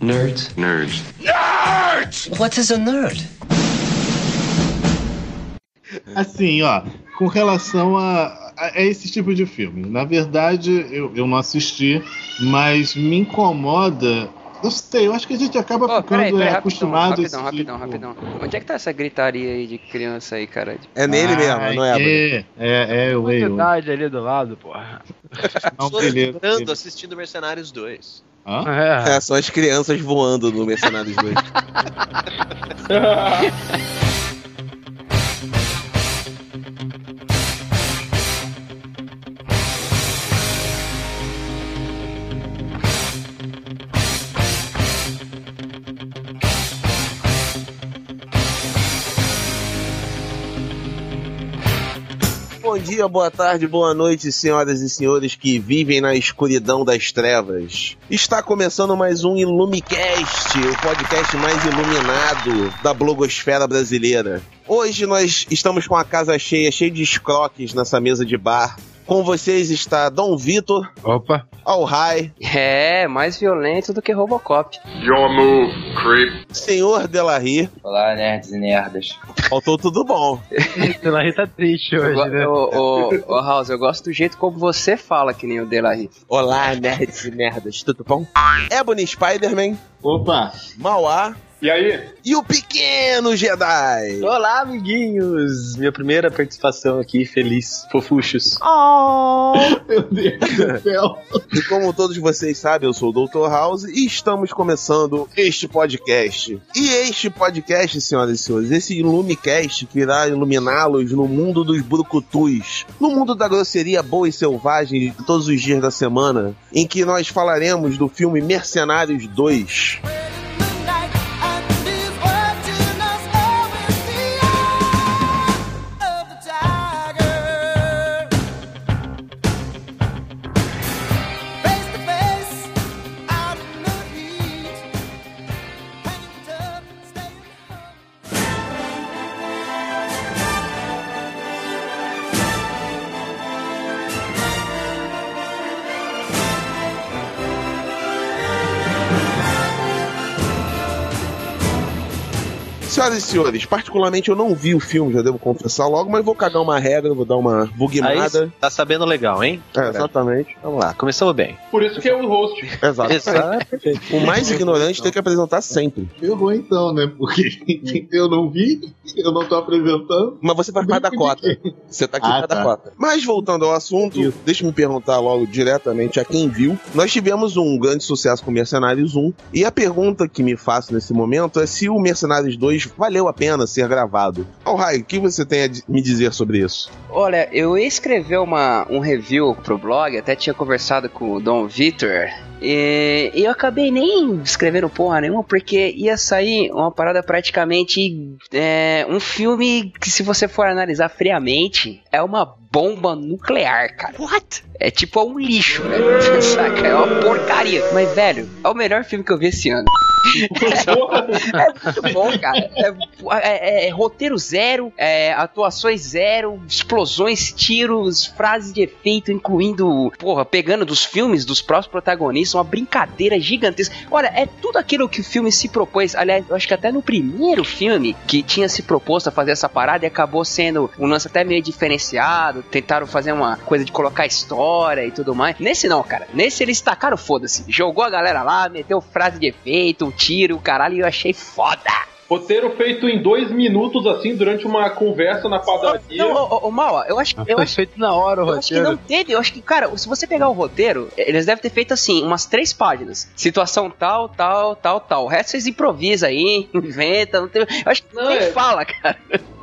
Nerds. Nerds. What is a nerd? Assim, ó, com relação a, a- a esse tipo de filme, na verdade eu, eu não assisti, mas me incomoda. Eu sei, eu acho que a gente acaba Ô, ficando peraí, peraí, é, rapidão, acostumado esse rapidão, rapidão, tipo- rapidão. Onde é que tá essa gritaria aí de criança aí, cara? É nele mesmo, Ah, não é? É, é, é, eu, eu. Cidade ali do lado, porra. Não, beleza. assistindo Mercenários 2. Hã? É. É, são as crianças voando no Mercenários 2. dia, boa tarde, boa noite, senhoras e senhores que vivem na escuridão das trevas. Está começando mais um Ilumicast, o podcast mais iluminado da blogosfera brasileira. Hoje nós estamos com a casa cheia, cheia de escroques nessa mesa de bar. Com vocês está Dom Vitor, Opa. Alhai, É, mais violento do que Robocop. Your move, creep. Senhor Delarry. Olá, nerds e nerdas. Faltou tudo bom. Ela tá triste hoje, né? ô, ô, ô, House, eu gosto do jeito como você fala, que nem o Delahi. Olá, nerds e merdas, tudo bom? Ebony Spider-Man, Opa! Mauá E aí? e o Pequeno Jedi. Olá, amiguinhos! Minha primeira participação aqui, feliz. Fofuchos. Meu Deus do céu! E como todos vocês sabem, eu sou o Dr. House e estamos começando este podcast. E este podcast, senhoras e senhores, esse Ilumicast que irá iluminá-los no mundo dos brucutus, no mundo da grosseria boa e selvagem de todos os dias da semana, em que nós falaremos do filme Mercenários 2. Senhoras e senhores, particularmente eu não vi o filme, já devo confessar logo, mas vou cagar uma regra, vou dar uma Aí, bugmada. tá sabendo legal, hein? É, exatamente. Vamos lá, começamos bem. Por isso que é o host. Exato. Exato. O mais ignorante tem que apresentar sempre. Ferrou então, né? Porque eu não vi, eu não tô apresentando. Mas você faz parte da cota. Você tá aqui Ah, para da tá. cota. Mas voltando ao assunto, deixa eu me perguntar logo diretamente a quem viu. Nós tivemos um grande sucesso com Mercenários 1. E a pergunta que me faço nesse momento é se o Mercenários 2 valeu a pena ser gravado. Ó, Rai, o que você tem a me dizer sobre isso? Olha, eu ia escrever uma, um review pro blog, até tinha conversado com o Dom Vitor. E e eu acabei nem escrevendo porra nenhuma, porque ia sair uma parada praticamente. é, um filme que, se você for analisar friamente, é uma bomba nuclear, cara. What? É tipo um lixo, velho. Saca? É uma porcaria. Mas, velho, é o melhor filme que eu vi esse ano. É muito bom, cara. É, é- é- roteiro zero, é, atuações zero, explosões, tiros, frases de efeito, incluindo, porra, pegando dos filmes dos próprios protagonistas, uma brincadeira gigantesca. Olha, é tudo aquilo que o filme se propôs. Aliás, eu acho que até no primeiro filme que tinha se proposto a fazer essa parada e acabou sendo um lance até meio diferenciado. Tentaram fazer uma coisa de colocar história e tudo mais. Nesse não, cara. Nesse eles tacaram foda-se. Jogou a galera lá, meteu frase de efeito, tiro, o caralho, e eu achei foda. Roteiro feito em dois minutos, assim, durante uma conversa na padaria. Não, ô, ô, Mal, eu acho, eu Foi feito na hora o eu acho que não roteiro. teve, eu acho que, cara, se você pegar o roteiro, eles devem ter feito assim, umas três páginas. Situação tal, tal, tal, tal. O resto vocês improvisam aí, inventa, não tem. Eu acho que Não, nem é- fala, cara.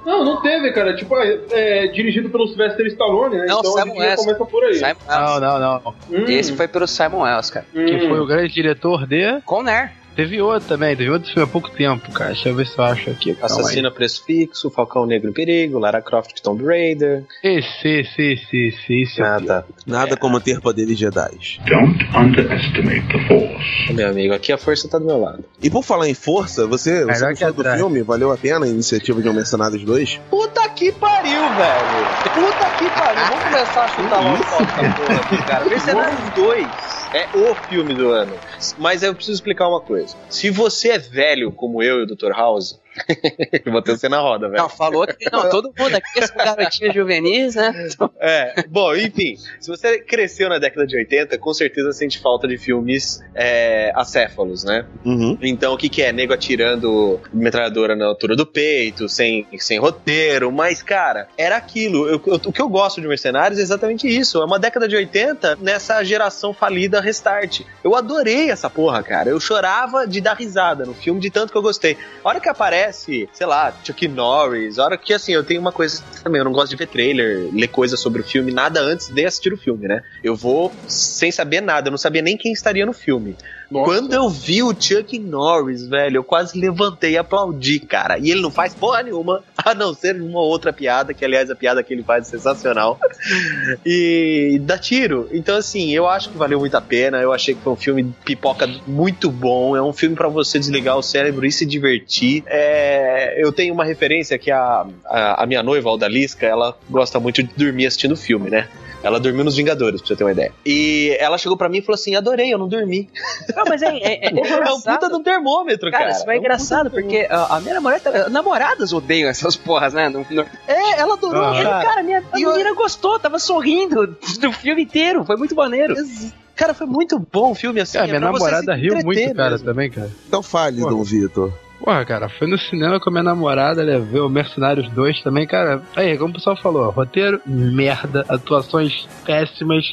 Não, não teve, cara. Tipo, é, é dirigido pelo Sylvester Stallone, né? Não, então a Simon West. começa por aí. Simon Não, não, não. Hum, Esse foi pelo Simon Wells, cara. hum. Que foi o grande diretor de. Conner. Teve outro também, teve outro filme há pouco tempo, cara. Deixa eu ver se eu acho aqui. Assassino a preço fixo, Falcão Negro em Perigo, Lara Croft Tomb Raider. Esse, esse, esse, esse, esse. Nada. Nada como ter poderes Jedi. Don't underestimate the Force. Meu amigo, aqui a força tá do meu lado. E por falar em força, você, você Melhor gostou do atrás. filme? Valeu a pena a iniciativa de um Mercenários 2? Puta que pariu, velho. Puta que pariu. Vamos começar a chutar logo essa porra aqui, cara. Mercenários 2 é o filme do ano. Mas eu preciso explicar uma coisa. Se você é velho como eu e o Dr. House, ter você na roda, velho. Não, falou que não, todo mundo aqui são garotinhos juvenis, né? É, bom, enfim, se você cresceu na década de 80, com certeza sente falta de filmes é, acéfalos, né? Uhum. Então, o que, que é? Nego atirando metralhadora na altura do peito, sem, sem roteiro, mas, cara, era aquilo. Eu- eu- o que eu gosto de Mercenários é exatamente isso. É uma década de 80 nessa geração falida Restart. Eu adorei essa porra, cara. Eu chorava de dar risada no filme, de tanto que eu gostei. A hora que aparece, sei lá, Chuck Norris, hora que, assim, eu tenho uma coisa também, eu não gosto de ver trailer, ler coisa sobre o filme, nada antes de assistir o filme, né? Eu vou sem saber nada, eu não sabia nem quem estaria no filme. Quando eu vi o Chuck Norris, velho, eu quase levantei e aplaudi, cara. E ele não faz porra nenhuma, a não ser uma outra piada, que aliás a piada que ele faz é sensacional. e dá tiro. Então, assim, eu acho que valeu muito a pena. Eu achei que foi um filme pipoca muito bom. É um filme pra você desligar o cérebro e se divertir. É, eu tenho uma referência que a, a, a minha noiva, Aldalisca, ela gosta muito de dormir assistindo filme, né? Ela dormiu nos Vingadores, pra você ter uma ideia. E ela chegou pra mim e falou assim: adorei, eu não dormi. Não, mas é, é, é, É um puta de um termômetro, cara. Cara, isso é É um engraçado, um porque a, a minha namorada. Namoradas odeiam essas porras, né? No- no- É, ela adorou, Ah. E, cara. cara, minha a E eu- menina gostou, tava sorrindo do filme inteiro. Foi muito maneiro. Cara, foi muito bom o filme, assim. Cara, minha é você namorada riu muito, cara, mesmo. também, cara. Então fale, Pô. Dom Vitor. Porra, cara, foi no cinema com a minha namorada, levei o Mercenários 2 também, cara. Aí, como o pessoal falou, roteiro merda, atuações péssimas.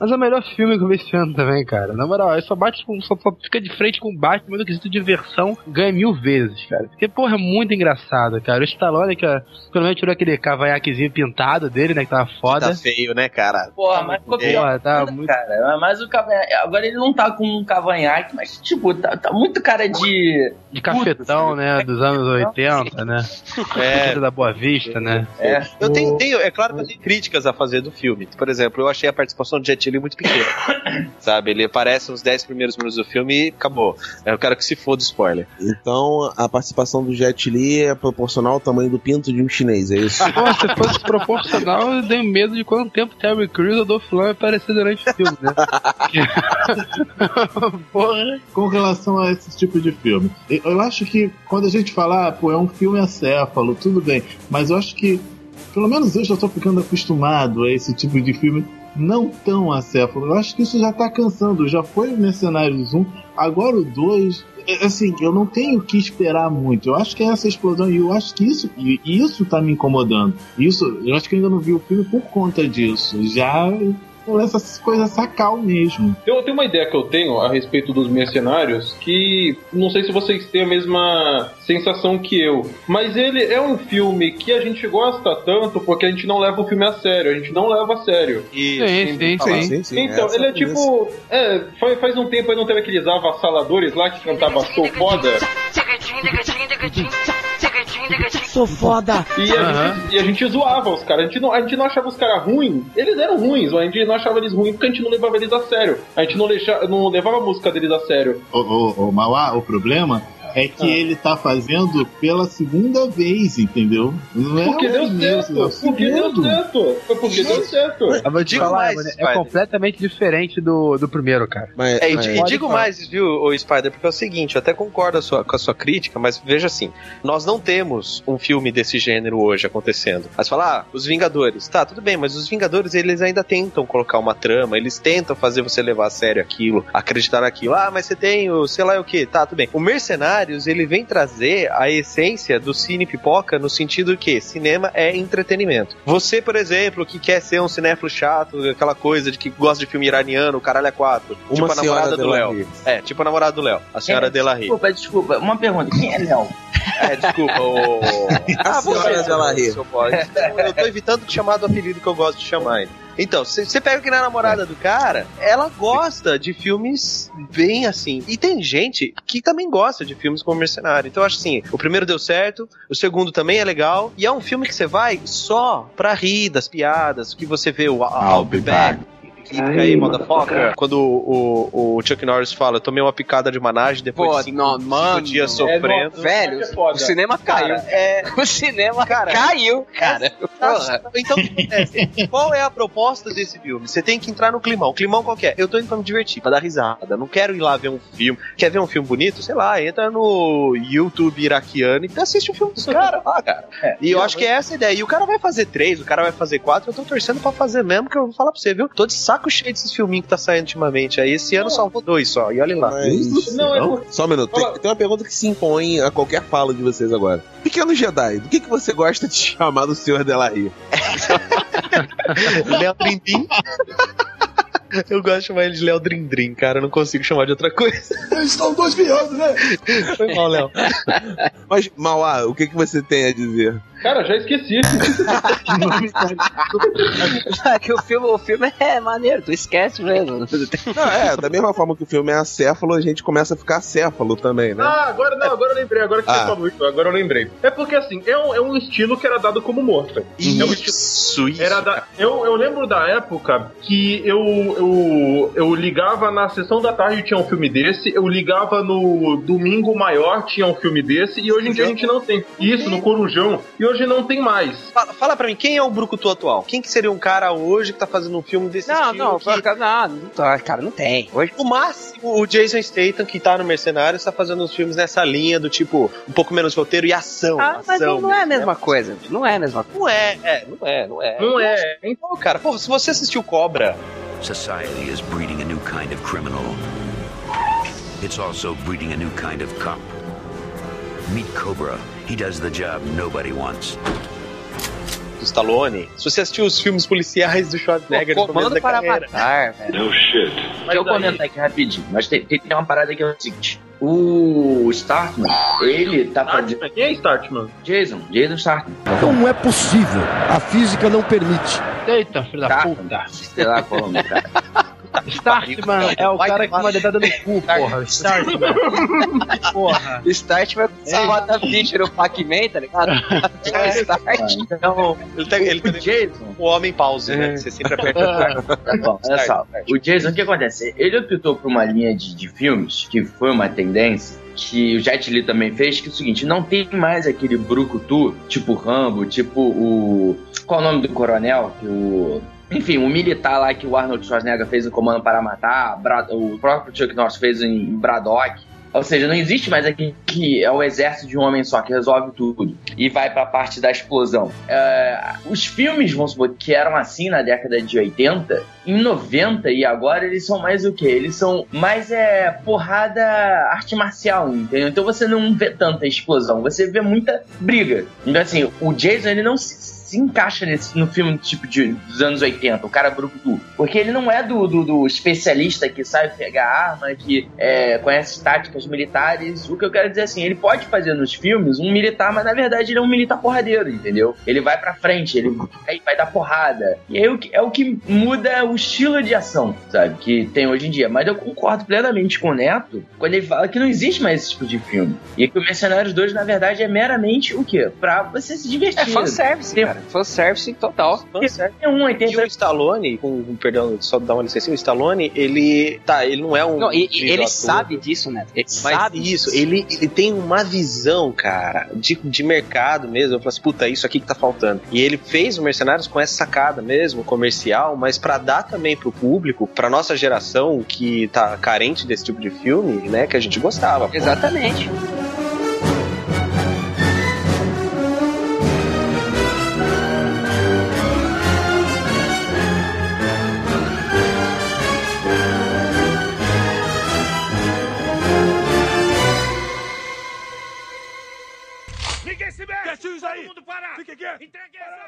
Mas é o melhor filme que eu vi esse ano também, cara. Na moral, aí só bate com. Só, só fica de frente com o Batman no quesito de diversão, ganha mil vezes, cara. Porque, porra, é muito engraçado, cara. O Stallone, que é, pelo menos tirou aquele cavanhaquezinho pintado dele, né? Que tava foda. Tá feio, né, cara? Porra, mas ficou pior. Porra, tá muito. Cara, mas o cavanhaque. Agora ele não tá com um cavanhaque, mas, tipo, tá, tá muito cara de. De cafetão, né? Dos anos 80, né? É. Da Boa Vista, né? É. Eu tenho, tenho, é claro que eu tenho críticas a fazer do filme. Por exemplo, eu achei a participação do Jet Li muito pequena. Sabe? Ele aparece nos 10 primeiros minutos do filme e acabou. Eu quero que se foda o spoiler. Então a participação do Jet Li é proporcional ao tamanho do pinto de um chinês, é isso? Pô, se fosse proporcional, eu tenho medo de quanto tempo Terry Crews ou Dolph Lundgren aparecer durante o filme, né? Porra. com relação a esse tipo de filme. Eu acho que quando a gente fala, ah, pô, é um filme acéfalo, tudo bem, mas eu acho que, pelo menos eu já tô ficando acostumado a esse tipo de filme não tão acéfalo. Eu acho que isso já tá cansando. Já foi o Mercenários 1, agora o 2. é, Assim, eu não tenho o que esperar muito. Eu acho que é essa explosão, e eu acho que isso, isso tá me incomodando. Isso, eu acho que ainda não vi o filme por conta disso. Já essas coisas sacal mesmo. Eu tenho uma ideia que eu tenho a respeito dos mercenários que não sei se vocês têm a mesma sensação que eu, mas ele é um filme que a gente gosta tanto porque a gente não leva o filme a sério, a gente não leva a sério. E Sim, sim, sim. sim, Então, essa ele é tipo. É, faz, faz um tempo aí não teve aqueles avassaladores lá que cantava Sou Foda. Sou foda! E a, Aham. gente, e a gente zoava os caras. A gente não, a gente não achava os caras ruins. Eles eram ruins, mas a gente não achava eles ruins porque a gente não levava eles a sério. A gente não, não levava a música deles a sério. o, o, o Mauá, o problema é que ele tá fazendo pela segunda vez, entendeu? Não é Porque o deu primeiro, certo. é Porque deu certo. Foi porque deu certo. Te Digo falar, mais, é Spider. completamente diferente do, do primeiro, cara. Mas, É, e, mas- e digo mais, viu, o Spider, porque é o seguinte, eu até concordo a sua- com a sua crítica, mas veja assim, nós não temos um filme desse gênero hoje acontecendo. Aí você fala, ah, os Vingadores. Tá, tudo bem, mas os Vingadores, eles ainda tentam colocar uma trama, eles tentam fazer você levar a sério aquilo, acreditar naquilo. Ah, mas você tem o sei lá o que, tá, tudo bem. O Ele vem trazer a essência do cine pipoca no sentido que cinema é entretenimento. Você, por exemplo, que quer ser um cinéfilo chato, aquela coisa de que gosta de filme iraniano, o caralho é quatro, uma tipo a namorada do Léo. É, tipo a namorada do Léo, a senhora É, Delarry. Desculpa, desculpa. Uma pergunta. Quem é Léo? É, desculpa, o. A senhora Delarue. seu pode. Eu tô evitando de chamar do apelido que eu gosto de chamar ainda. Então, você pega que na namorada do cara, ela gosta de filmes bem assim. E tem gente que também gosta de filmes como Mercenário. Então, eu acho assim: o primeiro deu certo, o segundo também é legal. E é um filme que você vai só pra rir das piadas, que você vê o I'll be back. Aí, motherfucker. Quando o, o, o Chuck Norris fala, eu tomei uma picada de managem depois Pô, de cinco, não, cinco mano, dias é, sofrendo. não- Velho, é foda. o cinema caiu. Cara, é, O cinema Cara, caiu, cara. Porra. Então, o que acontece? qual é a proposta desse filme? Você tem que entrar no climão. Climão qual que é? Eu tô indo pra me divertir, pra dar risada. Não quero ir lá ver um filme. Quer ver um filme bonito? Sei lá, entra no YouTube iraquiano e assiste o filme dos caras lá, cara. e eu acho que é essa a ideia. E o cara vai fazer três, o cara vai fazer quatro. Eu tô torcendo pra fazer mesmo, que eu vou falar pra você, viu? Tô de saco cheio desses filminhos que tá saindo ultimamente aí. Esse ano salvou dois só. E olha lá. Mas... Não, é por- Só um minuto. Tem, tem uma pergunta que se impõe a qualquer fala de vocês agora. Pequeno Jedi, do que, que você gosta de chamar do Senhor Delahaye? Léo Drindim. Eu gosto de chamar ele de Léo Drindrim, cara. Eu não consigo chamar de outra coisa. Eles estão dois viados, né? Foi mal, Léo. Mas, Mauá, o que, que você tem a dizer? Cara, já esqueci. É que o filme, o filme é maneiro, tu esquece mesmo. Não, é, da mesma forma que o filme é acéfalo, a gente começa a ficar acéfalo também, né? Ah, agora não, agora eu lembrei, agora que Ah. você falou isso, agora eu lembrei. É porque assim, é um, é um estilo que era dado como morta. É um estilo. Isso, isso. Era da, eu, eu lembro da época que eu, eu, eu ligava na sessão da tarde tinha um filme desse, eu ligava no domingo maior tinha um filme desse, e hoje em dia a gente não tem. Isso, no Corujão, e hoje não tem mais. Fala, fala pra mim, quem é o Brucutu atual? Quem que seria um cara hoje que tá fazendo um filme desse Não, estilo? não, que- cara, não, não tá, cara, não tem. Hoje O máximo, o Jason Statham, que tá no Mercenários, tá fazendo uns filmes nessa linha do tipo, um pouco menos roteiro e ação. Ah, mas ação não é a mesmo, mesma né? coisa. Não é a mesma coisa. Não é, é, não é, não é. Não é. Então, cara, porra, se você assistiu Cobra, Society is breeding a new kind of criminal. It's also breeding a new kind of cop. Meet Cobra. He does the job nobody wants. do Stallone, se você assistiu os filmes policiais do Schwarzenegger no começo Comando da para carreira, matar, velho. No shit. Deixa eu comentar aqui rapidinho. Mas tem, tem uma parada que é o seguinte: o Startman, ele tá fazendo. Startman? Quem é Startman? Jason, Jason Startman. Não é possível. A física não permite. Eita, filho da Startman, puta. sei lá qual é o nome, cara. Startman é o cara que uma dedada no cu, porra. Startman. Porra. Start vai só bota vídeo no Pac-Man, tá ligado? É, Start. Então, ele tá, ele tá o Jason. o homem pause, né? Você sempre aperta o Tá bom, olha só. O Jason, o que acontece? Ele optou por uma linha de, de filmes que foi uma tendência que o Jet Li também fez, que é o seguinte, não tem mais aquele brucutu, tipo Rambo, tipo o... Qual é o nome do coronel? Que o... Enfim, o militar lá que o Arnold Schwarzenegger fez o Comando para Matar, o próprio Chuck Norris fez em Braddock. Ou seja, não existe mais aqui que é o exército de um homem só que resolve tudo e vai pra parte da explosão. É, os filmes, vamos supor, que eram assim na década de 80, em 90 e agora eles são mais o quê? Eles são mais é, porrada arte marcial, entendeu? Então você não vê tanta explosão, você vê muita briga. Então assim, o Jason ele não se se encaixa nesse, no filme tipo de, dos anos 80, o cara brucutu. Porque ele não é do, do, do especialista que sabe pegar arma, que é, conhece táticas militares. O que eu quero dizer assim, ele pode fazer nos filmes um militar, mas na verdade ele é um militar porradeiro, entendeu? Ele vai pra frente, ele vai, vai dar porrada. E aí o que- é o que muda o estilo de ação, sabe? Que tem hoje em dia. Mas eu concordo plenamente com o Neto quando ele fala que não existe mais esse tipo de filme. E que o Mercenários 2, na verdade, é meramente o quê? Pra você se divertir. É fanservice, cara. Fanservice total. É um 80 E o Stallone, com, com perdão, só dar uma licença, o Stallone, ele. Tá, ele não é um. Não, e, ele ator, sabe disso, né? Ele Mas sabe isso, ele, ele tem uma visão, cara, de, de mercado mesmo. Eu falo assim, puta, isso aqui que tá faltando. E ele fez o Mercenários com essa sacada mesmo, comercial, mas pra dar também pro público, pra nossa geração que tá carente desse tipo de filme, né, que a gente gostava. pô.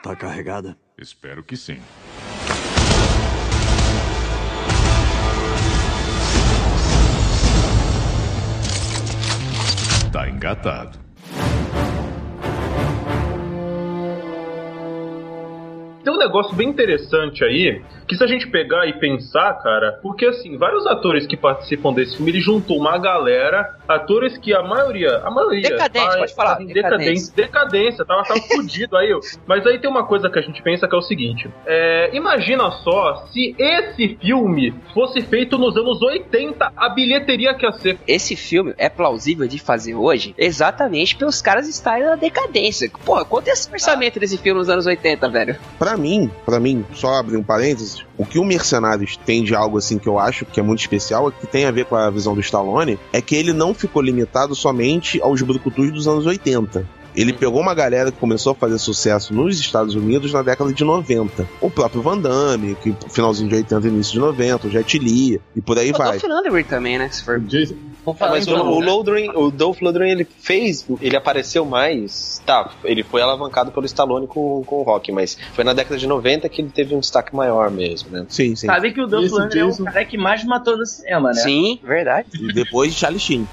Tá carregada? Espero que sim. Tá engatado. Tem um negócio bem interessante aí, que se a gente pegar e pensar, cara, porque assim, vários atores que participam desse filme, ele juntou uma galera, atores que a maioria, a maioria Decadente, tá- pode falar, decadência, decadência, tava, tava fudido aí. Mas aí tem uma coisa que a gente pensa que é o seguinte: é, imagina só se esse filme fosse feito nos anos 80, a bilheteria que ia ser. Esse filme é plausível de fazer hoje exatamente pelos caras estarem na decadência. Porra, quanto é esse orçamento desse filme nos anos 80, velho? Pra mim, para mim, só abrir um parênteses, o que o Mercenários tem de algo assim que eu acho que é muito especial, que tem a ver com a visão do Stallone, é que ele não ficou limitado somente aos brucutus dos anos 80. Ele pegou uma galera que começou a fazer sucesso nos Estados Unidos na década de 90. O próprio Van Damme, que finalzinho de 80 início de 90, o Jet Li, e por aí O vai. Dolph Lundgren também, né? Se for... Vou falar Mas o, então, o né? Lundgren, o Dolph Lundgren, ele fez, ele apareceu mais, tá, ele foi alavancado pelo Stallone com, com o Rock, mas foi na década de 90 que ele teve um destaque maior mesmo, né? Sim, sim. Sabe que o Dolph Lundgren é o cara que mais matou no cinema, né? Sim, verdade. E depois Charlie Sheen.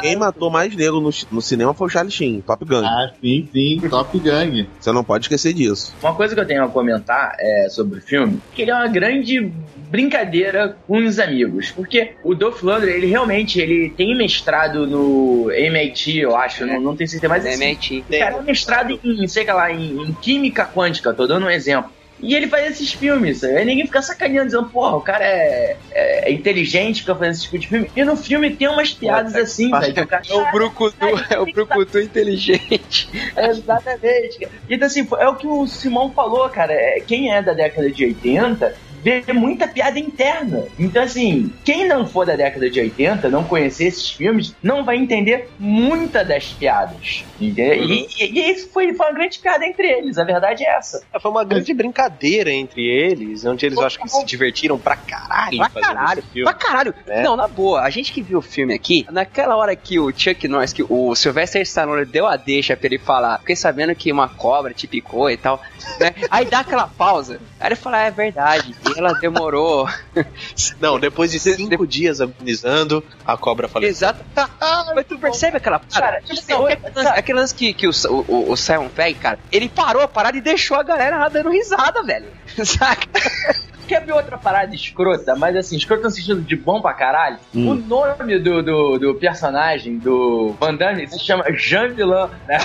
Quem matou mais negro no, no cinema foi o Charlie Sheen, Top Gun. Ah, sim, sim, Top Gang. Você não pode esquecer disso. Uma coisa que eu tenho a comentar é, sobre o filme, que ele é uma grande brincadeira com os amigos, porque o Dolph Lundgren, ele realmente, ele tem mestrado no MIT, eu acho, não, não tenho certeza, mas assim, MIT. o cara é mestrado em, sei lá, em, em química quântica, tô dando um exemplo. E ele faz esses filmes, sabe? aí ninguém fica sacaneando, dizendo, porra, o cara é, é- é inteligente, fica fazendo esse tipo de filme. E no filme tem umas piadas assim, velho. É o Brucutu, é o Brucutu inteligente. Exatamente. cara. Então, assim, é o que o Simão falou, cara. É, Quem é da década de 80 vê muita piada interna. Então, assim, quem não for da década de 80, não conhecer esses filmes, não vai entender muita das piadas. Entendeu? E, e- e isso foi, foi uma grande piada entre eles, a verdade é essa. Foi uma grande brincadeira entre eles, onde eles eu acho que se divertiram pra caralho Pra fazendo caralho, esse filme. pra caralho. né? Não, na boa, a gente que viu o filme aqui, naquela hora que o Chuck Norris, que o Sylvester Stallone deu a deixa pra ele falar, fiquei sabendo que uma cobra te picou e tal, né? Aí dá aquela pausa. Aí ele fala, "Ah, é verdade, e ela demorou. Não, depois de cinco dias agonizando, a cobra faleceu. Exato. Mas tu percebe aquela Cara, parada? tipo Tipo assim, assim, aquele lance- aquele lance que, que o, o, o Simon Pegg, cara, ele parou a parada e deixou a galera lá dando risada, velho. Saca? Quer ver outra parada escrota, mas assim, escrota no sentido de bom pra caralho? Hum. O nome do, do, do personagem do Van Damme se chama Jean Vilão, né?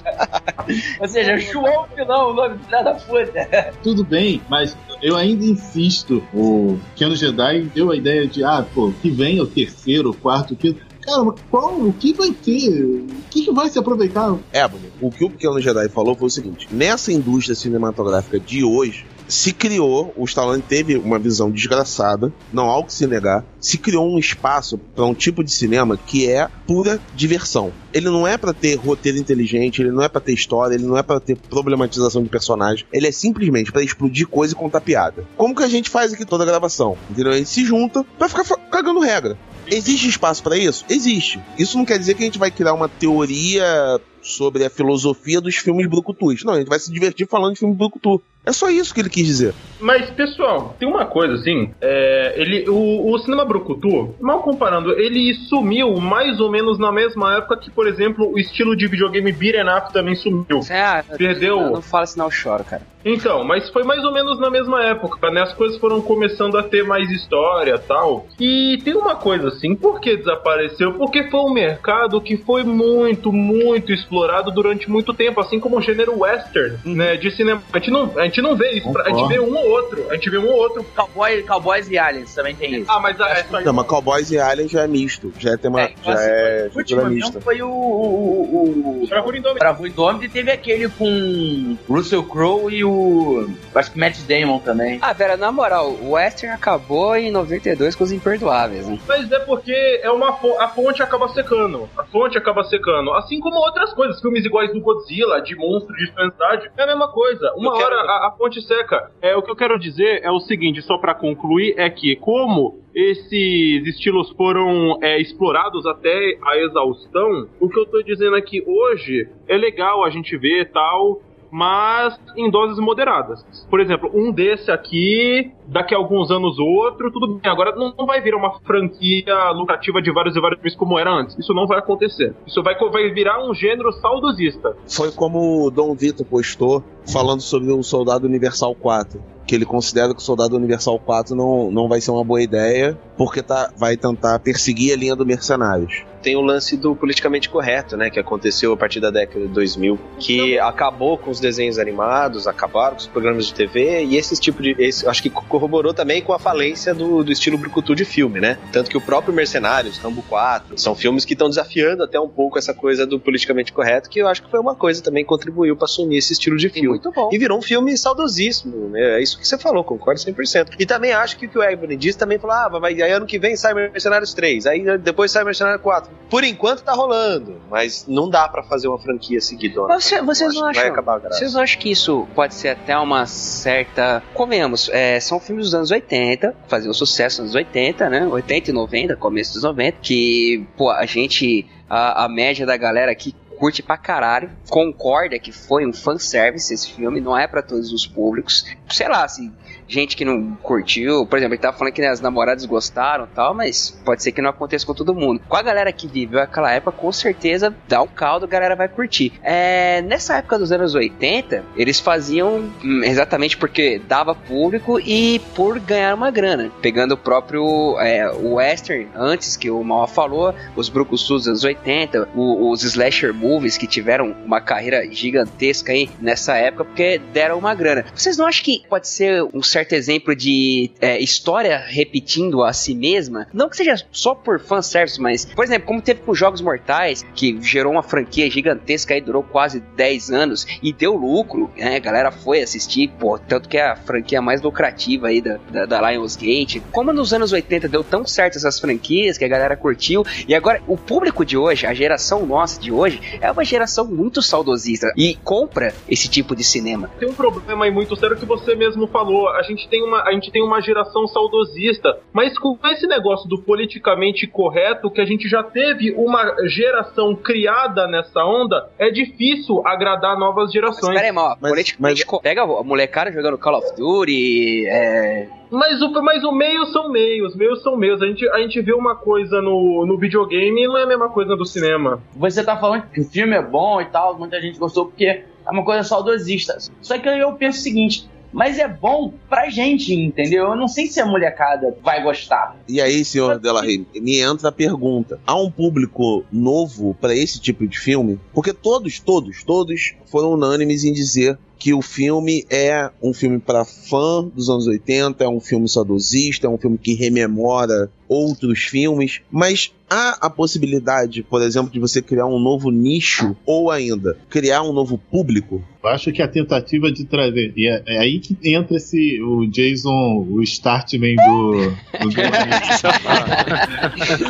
Ou seja, João Vilão, o nome do filho da puta. Tudo bem, mas eu ainda insisto. O Keanu Jedi deu a ideia de, ah, pô, que vem o terceiro, o quarto, o quinto. Cara, mas qual, o que vai ter? O que, que vai se aproveitar? É, o que o Pequeno Jedi falou foi o seguinte: nessa indústria cinematográfica de hoje, se criou, o Stallone teve uma visão desgraçada, não há o que se negar, se criou um espaço para um tipo de cinema que é pura diversão. Ele não é para ter roteiro inteligente, ele não é para ter história, ele não é para ter problematização de personagem, ele é simplesmente para explodir coisa e contar piada. Como que a gente faz aqui toda a gravação? Entendeu? A gente se junta pra ficar cagando regra. Existe espaço para isso? Existe. Isso não quer dizer que a gente vai criar uma teoria sobre a filosofia dos filmes brucutus. Não, a gente vai se divertir falando de filme brucutu. É só isso que ele quis dizer. Mas, pessoal, tem uma coisa assim, é, ele, o, o cinema brucutu, mal comparando, ele sumiu mais ou menos na mesma época que, por exemplo, o estilo de videogame beat'em up também sumiu. Ah, Perdeu. Não, não fala senão eu choro, cara. Então, mas foi mais ou menos na mesma época, né? As coisas foram começando a ter mais história tal. E tem uma coisa assim, por que desapareceu? Porque foi um mercado que foi muito, muito explorado durante muito tempo, assim como o gênero western, né? De cinema. A gente não, a gente não vê isso, a gente vê um ou outro. A gente vê um ou outro. Cowboy, Cowboys e Aliens também tem isso. Ah, mas a, essa Não, mas Cowboys e Aliens já é misto. Já é tema. É, já assim, é o último mista. foi o, o, o, o Bravura Indômita. Bravura Indômita e teve aquele com Russell Crowe e o. Acho que Matt Damon também. Ah, velho, na moral, o Western acabou em 92 com os imperdoáveis, né? Mas é porque é uma fo- a fonte acaba secando. A fonte acaba secando. Assim como outras coisas, filmes iguais do Godzilla, de monstro, de fantasy, é a mesma coisa. Uma Eu quero- hora a, a fonte seca. É o que eu quero dizer é o seguinte, só pra concluir, é que como esses estilos foram é, explorados até a exaustão, o que eu tô dizendo é que hoje é legal a gente ver tal mas em doses moderadas. Por exemplo, um desse aqui, daqui a alguns anos outro, tudo bem. Agora não, vai virar uma franquia lucrativa de vários e vários filmes como era antes. Isso não vai acontecer. Isso vai, vai virar um gênero saudosista. Foi como o Dom Vitor postou, falando sobre o Soldado Universal 4 que ele considera que o Soldado Universal 4 não, não vai ser uma boa ideia, porque tá, vai tentar perseguir a linha do Mercenários. Tem o lance do politicamente correto, né, que aconteceu a partir da década de 2000, que acabou com os desenhos animados, acabaram com os programas de TV, e esse tipo de. Esse, acho que corroborou também com a falência do, do estilo brucutu de filme, né? Tanto que o próprio Mercenários, Rambo 4, são filmes que estão desafiando até um pouco essa coisa do politicamente correto, que eu acho que foi uma coisa também que contribuiu para assumir esse estilo de filme. Muito bom. E virou um filme saudosíssimo, né? É isso que você falou, concordo 100%. E também acho que o que o Evelyn disse também falou, ah, vai, aí ano que vem sai Mercenários 3, aí depois sai Mercenários 4. Por enquanto tá rolando, mas não dá para fazer uma franquia seguidona. Você, vocês não acham? Vocês não acham que isso pode ser até uma certa. Convenhamos, é, são filmes dos anos 80, faziam sucesso nos anos 80, né? 80 e 90, começo dos 90, que, pô, a gente. A, a média da galera aqui curte pra caralho, concorda que foi um fanservice esse filme, não é pra todos os públicos. Sei lá, assim, gente que não curtiu, por exemplo, ele tava falando que né, as namoradas gostaram tal, mas pode ser que não aconteça com todo mundo. Com a galera que viveu aquela época, com certeza dá um caldo, a galera vai curtir. É, nessa época dos anos 80, eles faziam hum, exatamente porque dava público e por ganhar uma grana, pegando o próprio é, western antes que o Mal falou, os brucutus dos anos 80, o- os slasher movies que tiveram uma carreira gigantesca aí nessa época porque deram uma grana. Vocês não acham que pode ser um certo exemplo de é, história repetindo a si mesma? Não que seja só por fanservice, mas, por exemplo, como teve com os Jogos Mortais, que gerou uma franquia gigantesca aí, durou quase 10 anos e deu lucro, né? A galera foi assistir, pô, tanto que é a franquia mais lucrativa aí da, da, da Lionsgate. Como nos anos 80 deu tão certo essas franquias que a galera curtiu, e agora o público de hoje, a geração nossa de hoje, é uma geração muito saudosista e compra esse tipo de cinema. Tem um problema aí muito sério que você mesmo falou. A gente tem uma, a gente tem uma geração saudosista, mas com esse negócio do politicamente correto, que a gente já teve uma geração criada nessa onda, é difícil agradar novas Mas gerações. pera aí, mal, Mas- politicamente co- pega a molecada jogando Call of Duty, é, Mas o, mas o meio são meios, meios são meios. A gente, a gente vê uma coisa no, no videogame e não é a mesma coisa do cinema. Você tá falando que o filme é bom e tal, muita gente gostou porque é uma coisa saudosista. Só que eu penso o seguinte, mas é bom pra gente, entendeu? Eu não sei se a molecada vai gostar. E aí, senhor Delarry, me entra a pergunta: há um público novo pra esse tipo de filme? Porque todos, todos, todos foram unânimes em dizer que o filme é um filme pra fã dos anos 80, é um filme saudosista, é um filme que rememora outros filmes, mas há a possibilidade, por exemplo, de você criar um novo nicho ou ainda criar um novo público? Eu acho que a tentativa de trazer. E é, é aí que entra esse. O Jason, o Startman do. do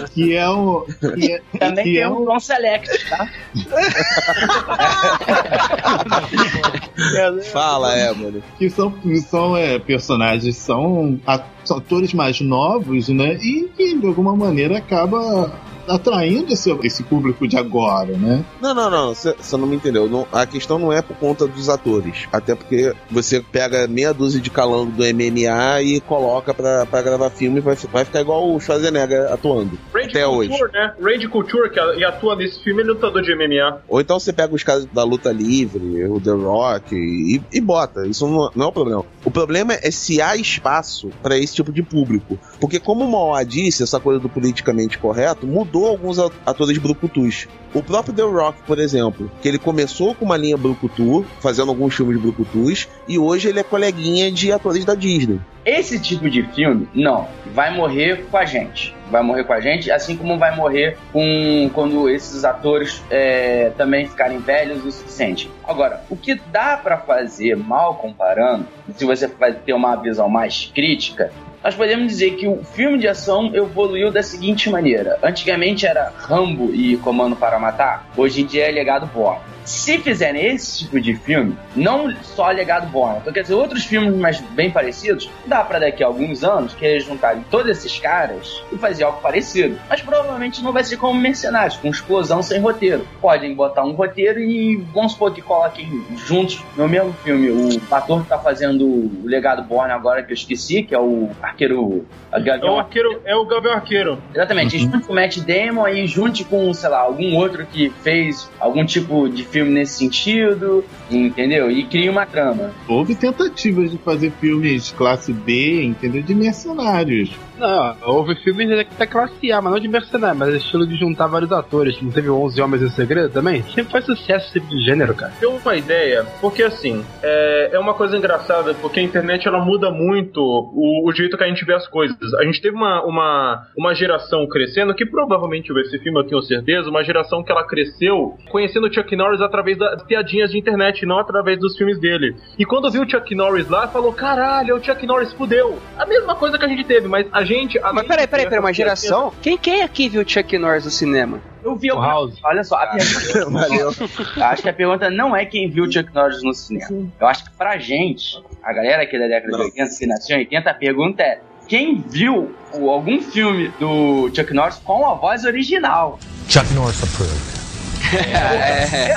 que é um. Que é, Também que tem é um Select, tá? Fala, Emily. que são, são é, personagens, são, a- atores mais novos, né? E de alguma maneira acaba atraindo esse, esse público de agora, né? Não, não, não, você não me entendeu. Não- a questão não é por conta dos atores. Até porque você pega meia dúzia de calango do MMA e coloca pra, pra gravar filme e vai, vai ficar igual o Schwarzenegger atuando. Range Até Couture, hoje. né? Range Couture, que atua nesse filme, ele é lutador de MMA. Ou então você pega os caras da luta livre, o The Rock, e, e bota. Isso não, não é o problema. O problema é se há espaço pra esse tipo de público. Porque, como o Mauá disse, essa coisa do politicamente correto mudou alguns a- atores brucutus. O próprio The Rock, por exemplo, que ele começou com uma linha brucutu, fazendo alguns filmes brucutus, e hoje ele é coleguinha de atores da Disney. Esse tipo de filme, não, vai morrer com a gente. Vai morrer com a gente, assim como vai morrer com quando esses atores é, também ficarem velhos o suficiente. Agora, o que dá pra fazer mal comparando, se você vai ter uma visão mais crítica, nós podemos dizer que o filme de ação evoluiu da seguinte maneira: antigamente era Rambo e Comando para Matar, hoje em dia é Legado Born. Se fizerem esse tipo de filme, não só Legado Born, então quer dizer, outros filmes mais bem parecidos, dá pra daqui a alguns anos querer juntar todos esses caras e fazer algo parecido. Mas provavelmente não vai ser como Mercenários, com explosão sem roteiro. Podem botar um roteiro e vamos supor que coloquem juntos no mesmo filme o ator que tá fazendo o Legado Born agora que eu esqueci, que é o arqueiro. a É o arqueiro, é o Gabriel Arqueiro. Exatamente, junte com o Matt Damon e junte com, sei lá, algum outro que fez algum tipo de filme nesse sentido, entendeu? E cria uma trama. Houve tentativas de fazer filmes classe B, entendeu? De mercenários. Não, houve filmes da classe A, mas não de mercenário, mas estilo de juntar vários atores. Não teve 11 Homens em Segredo também? Sempre faz sucesso esse tipo de gênero, cara. Tem uma ideia, porque assim, é, é uma coisa engraçada, porque a internet ela muda muito o, o jeito que a gente vê as coisas. A gente teve uma, uma, uma geração crescendo, que provavelmente esse filme, eu tenho certeza, uma geração que ela cresceu conhecendo o Chuck Norris através das piadinhas de internet, não através dos filmes dele. E quando viu o Chuck Norris lá, falou: caralho, o Chuck Norris fudeu. A mesma coisa que a gente teve, mas a gente. Mas peraí, peraí, peraí, uma geração? Quem, quem aqui viu Chuck Norris no cinema? Eu vi alguma... Olha só, a pergunta. Valeu. Eu acho que a pergunta não é quem viu Chuck Norris no cinema. Eu acho que pra gente, a galera aqui da década de 80, que nasceu em 80, a pergunta é. Quem viu algum filme do Chuck Norris com a voz original? Chuck Norris approved. É.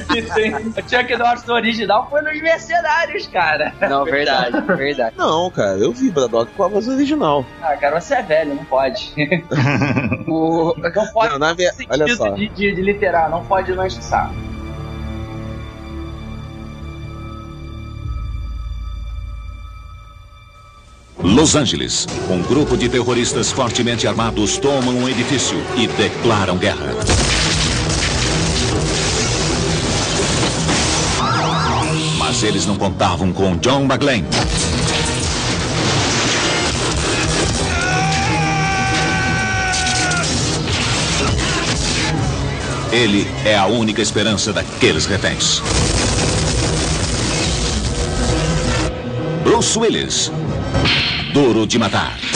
o Chuck Norris no original foi nos Mercenários, cara. Não, verdade, verdade. Não, cara, eu vi Braddock com a voz original. Ah, cara, você é velho, não pode. o... Não pode Não, na no olha só. de, de, de literal, não pode não o saco. Los Angeles. Um grupo de terroristas fortemente armados tomam um edifício e declaram guerra. Eles não contavam com John McClane. Ele é a única esperança daqueles reféns. Bruce Willis. Duro de matar.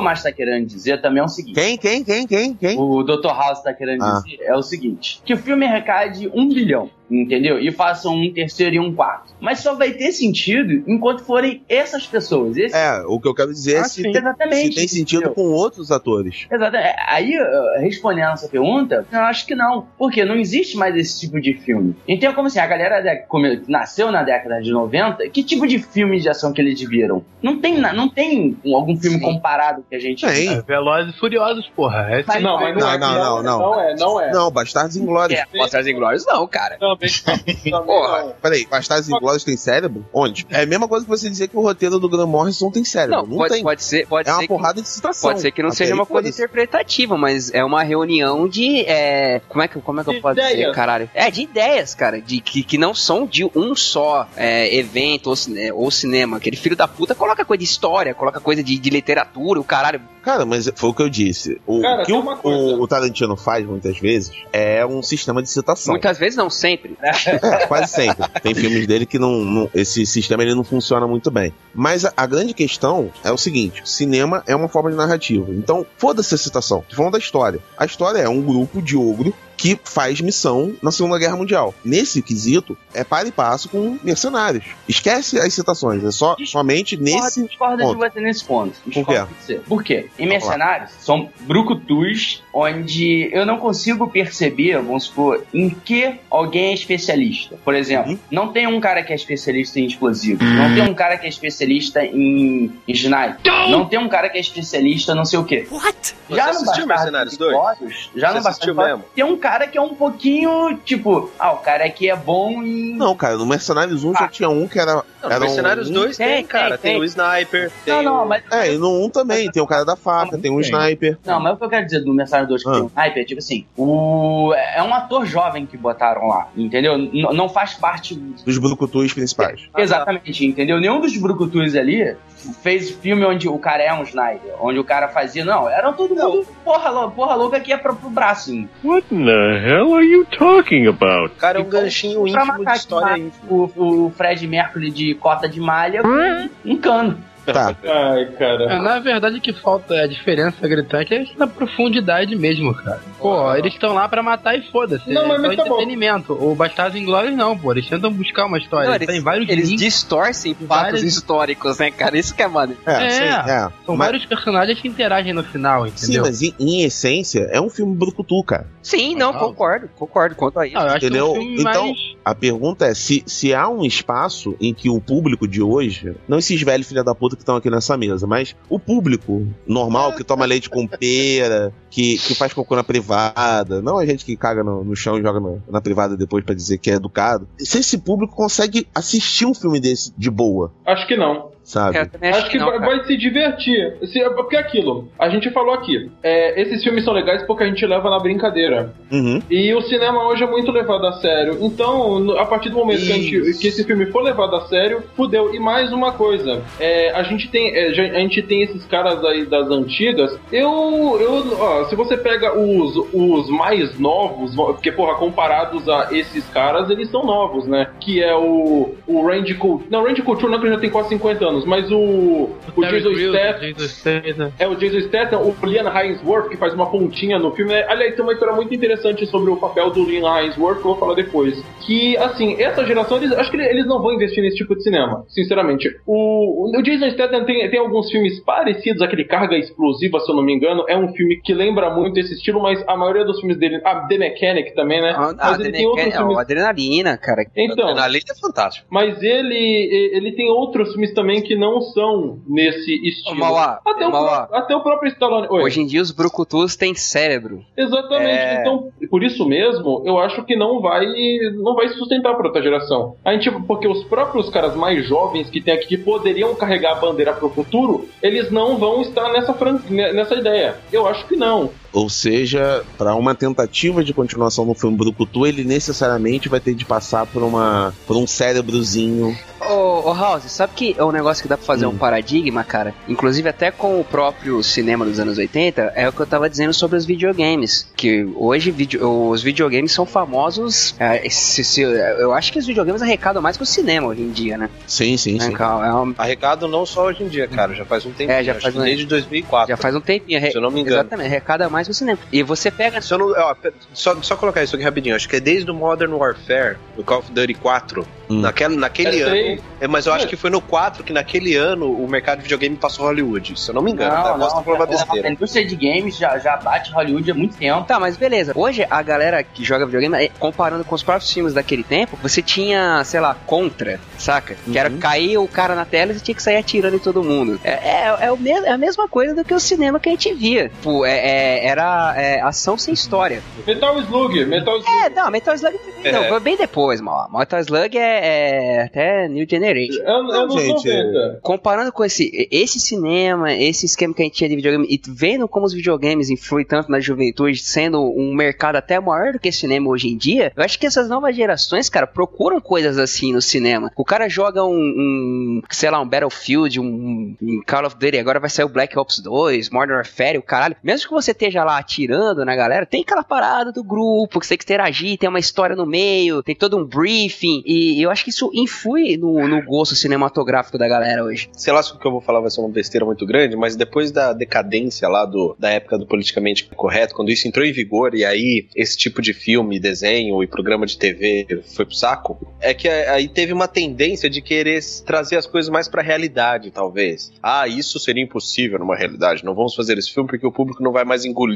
Tomás tá querendo dizer também é o seguinte. Quem, quem, quem, quem, quem? O Dr. House tá querendo Ah. dizer é o seguinte: que o filme arrecade um bilhão, entendeu? E façam um terceiro e um quarto. Mas só vai ter sentido enquanto forem essas pessoas. Esse... É, o que eu quero dizer é Ah, se, sim. tem, Exatamente, se tem sentido entendeu? com outros atores. Exatamente. Aí, eh, respondendo essa pergunta, eu acho que não. Porque não existe mais esse tipo de filme. Então, como assim, a galera da- como nasceu na década de 90, que tipo de filme de ação que eles viram? Não tem, não tem algum filme comparado que a gente Tem. É, Velozes e Furiosos, porra. É Mas- Não, mas não, Não, é. não, não, não. Não é, não é. Não, Bastardos Inglórios. É, Bastardos Inglórios não, cara. Também, Porra. não. Peraí, Bastardos Inglórios tem cérebro? Onde? É a mesma coisa que você dizer que o roteiro do Graham Morrison tem cérebro. Não, Não, pode, tem. pode ser, pode é uma ser porrada de citação. pode ser que não Até seja uma coisa interpretativa, mas é uma reunião de, é, como é que, como é que eu posso dizer, caralho? É, de ideias, cara, de que, que não são de um só é, evento ou, cine- ou cinema. Aquele filho da puta coloca coisa de história, coloca coisa de, de literatura, o caralho. Cara, mas foi o que eu disse. O, Cara, que o, o- o Tarantino faz muitas vezes é um sistema de citação. Muitas vezes não sempre. É, quase sempre. Tem filmes dele que não, não- esse sistema ele não funciona muito bem. Mas a, a grande questão é o seguinte: cinema é uma forma de narrativa. Então, foda-se a citação. Tô falando da história. A história é um grupo de ogro que faz missão na Segunda Guerra Mundial. Nesse quesito, é para e passo com mercenários. Esquece as citações, é só somente nesse. discordo de você nesse ponto. Por Discordo quê? de você. Por quê? Em Mercenários, são brucutus onde eu não consigo perceber, vamos supor, em que alguém é especialista. Por exemplo, Uhum. não tem um cara que é especialista em explosivos, não tem um cara que é especialista em, em sniper, não tem um cara que é especialista não sei o quê. Você Já no assistiu Bastardos Mercenários 2? Inglórios, já Você assistiu mesmo? tem um cara que é um pouquinho, tipo, ah, o cara aqui é bom em... Não, cara, no Mercenários 1 já Ah. tinha um que era. Não, era no Mercenários um... 2 tem, Tem, cara. tem, Tem, tem. o Sniper, tem Não, não, o... mas... É, e no 1 também, tem o cara da faca, tem um Tem. sniper. Não, mas o que eu quero dizer do Mercenário 2 que Ah. tem um hype é tipo assim, o... é um ator jovem que botaram lá, entendeu? N- não faz parte. Dos brucutus principais. Exatamente, entendeu? Nenhum dos brucutus ali fez filme onde o cara é um Snyder, onde o cara fazia. Não, eram todo mundo porra, porra louca que ia pro, pro braço. hein? What the hell are you talking about? Cara, é um ganchinho íntimo de história o, o Fred Mercury de cota de malha com um cano. Tá. Ai, cara. É, na verdade, o que falta, a diferença gritante é na profundidade mesmo, cara. Pô, eles estão lá pra matar e foda-se. Não, mas- é tá bom. entretenimento. O Bastardos Inglórios não, pô. Eles tentam buscar uma história. Não, eles, têm vários eles links. distorcem fatos várias- históricos, né, cara? Isso que é maneiro. É, É, sim, é. São Mas- vários personagens que interagem no final, Sim, entendeu? mas em, em essência é um filme brucutu, cara. Sim, não, concordo. Concordo quanto a isso. Não, Entendeu? é um filme Então, mais... a pergunta é se, se há um espaço em que o público de hoje, não esses velhos filha da puta que estão aqui nessa mesa, mas o público normal que toma leite com pera, que, que faz cocô na privada, não a gente que caga no, no chão e joga no- na privada depois pra dizer que é educado. Se esse público consegue assistir um filme desse de boa, Acho que não. Sabe? Eu também Acho, que, não, vai, vai se divertir. Se, porque é aquilo, a gente falou aqui. é, esses filmes são legais porque a gente leva na brincadeira. Uhum. E o cinema hoje é muito levado a sério. Então, a partir do momento que, a gente- que esse filme for levado a sério, fudeu. E mais uma coisa, é, a gente tem é, já- a gente tem esses caras aí das antigas. Eu, eu ó, se você pega os, os mais novos, porque porra, comparados a esses caras, eles são novos, né? Que é o o Randy Couture. Não, Randy Couture não, que ele já tem quase 50 anos, mas o o Jason Statham é o Jason Statham, o Liam Hemsworth, que faz uma pontinha no filme. É, Aliás, tem uma história muito interessante sobre o papel do Liam Hemsworth, que eu vou falar depois. Que, assim, essa geração, eles, acho que eles não vão investir nesse tipo de cinema, sinceramente. O, o Jason Statham tem, tem alguns filmes parecidos, aquele Carga Explosiva, se eu não me engano. É um filme que lembra muito esse estilo, mas a maioria dos filmes dele... Ah, The Mechanic também, né? Ah, mas ah, ele tem outros é, filmes... Adrenalina, cara. Então, Adrenalina é fantástico. mas ele ele tem outros filmes também que não são nesse estilo. Mauá, até, o Mauá. até o próprio Stallone. Oi. Hoje em dia os brucutus têm cérebro. Exatamente. É. Então, por isso mesmo, eu acho que não vai não vai se sustentar para outra geração. A gente, porque os próprios caras mais jovens que tem aqui que poderiam carregar a bandeira pro futuro, eles não vão estar nessa fran- nessa ideia. Eu acho que não. Ou seja, para uma tentativa de continuação no filme Brucutu, ele necessariamente vai ter de passar por uma por um cérebrozinho. Ô, ô House, sabe que é um negócio que dá pra fazer um paradigma, cara? Inclusive até com o próprio cinema dos anos 80, é o que eu tava dizendo sobre os videogames. Que hoje video- os videogames são famosos. é, se- se- eu acho que os videogames arrecadam mais que o cinema hoje em dia, né? Sim, sim, É, sim. é uma- Arrecado não só hoje em dia, cara, já faz um tempo. É, já faz um- desde 2004. já faz um tempinho. Se eu não me engano. Exatamente, arrecada mais que o cinema. E você pega. Eu não, ó, só, só colocar isso aqui rapidinho. Acho que é desde o Modern Warfare, do Call of Duty 4. Hum. Naquele, naquele É, ano. É, mas eu acho que foi no 4 que naquele ano o mercado de videogame passou Hollywood. Se eu não me engano, tá? Não, Eu Posso não, uma a besteira. indústria de games já, já bate Hollywood há muito tempo. Tá, mas beleza. Hoje a galera que joga videogame, é, comparando com os próprios filmes daquele tempo, você tinha, sei lá, Contra, saca? Que era cair o cara na tela e você tinha que sair atirando em todo mundo. É, é, é, o é a mesma coisa do que o cinema que a gente via. Pô, é, é- era é, ação sem história. Metal Slug, Metal Slug. É, não, Metal Slug não, É. foi bem depois, mal. Metal Slug é, é até New Generation. É, é nos gente, 90. Comparando com esse, esse cinema, esse esquema que a gente tinha de videogame, e vendo como os videogames influem tanto na juventude, sendo um mercado até maior do que cinema hoje em dia, eu acho que essas novas gerações, cara, procuram coisas assim no cinema. O cara joga um, um sei lá, um Battlefield, um, um Call of Duty, agora vai sair o Black Ops 2, Modern Warfare, o caralho. Mesmo que você esteja lá atirando na galera, tem aquela parada do grupo, que você tem que interagir, tem uma história no meio, tem todo um briefing, e eu acho que isso influi no, no gosto cinematográfico da galera hoje. Sei lá se o que eu vou falar vai ser uma besteira muito grande, mas depois da decadência lá do, da época do politicamente correto, quando isso entrou em vigor e aí esse tipo de filme, desenho e programa de TV foi pro saco, é que aí teve uma tendência de querer trazer as coisas mais pra realidade, talvez. Ah, isso seria impossível numa realidade, não vamos fazer esse filme porque o público não vai mais engolir.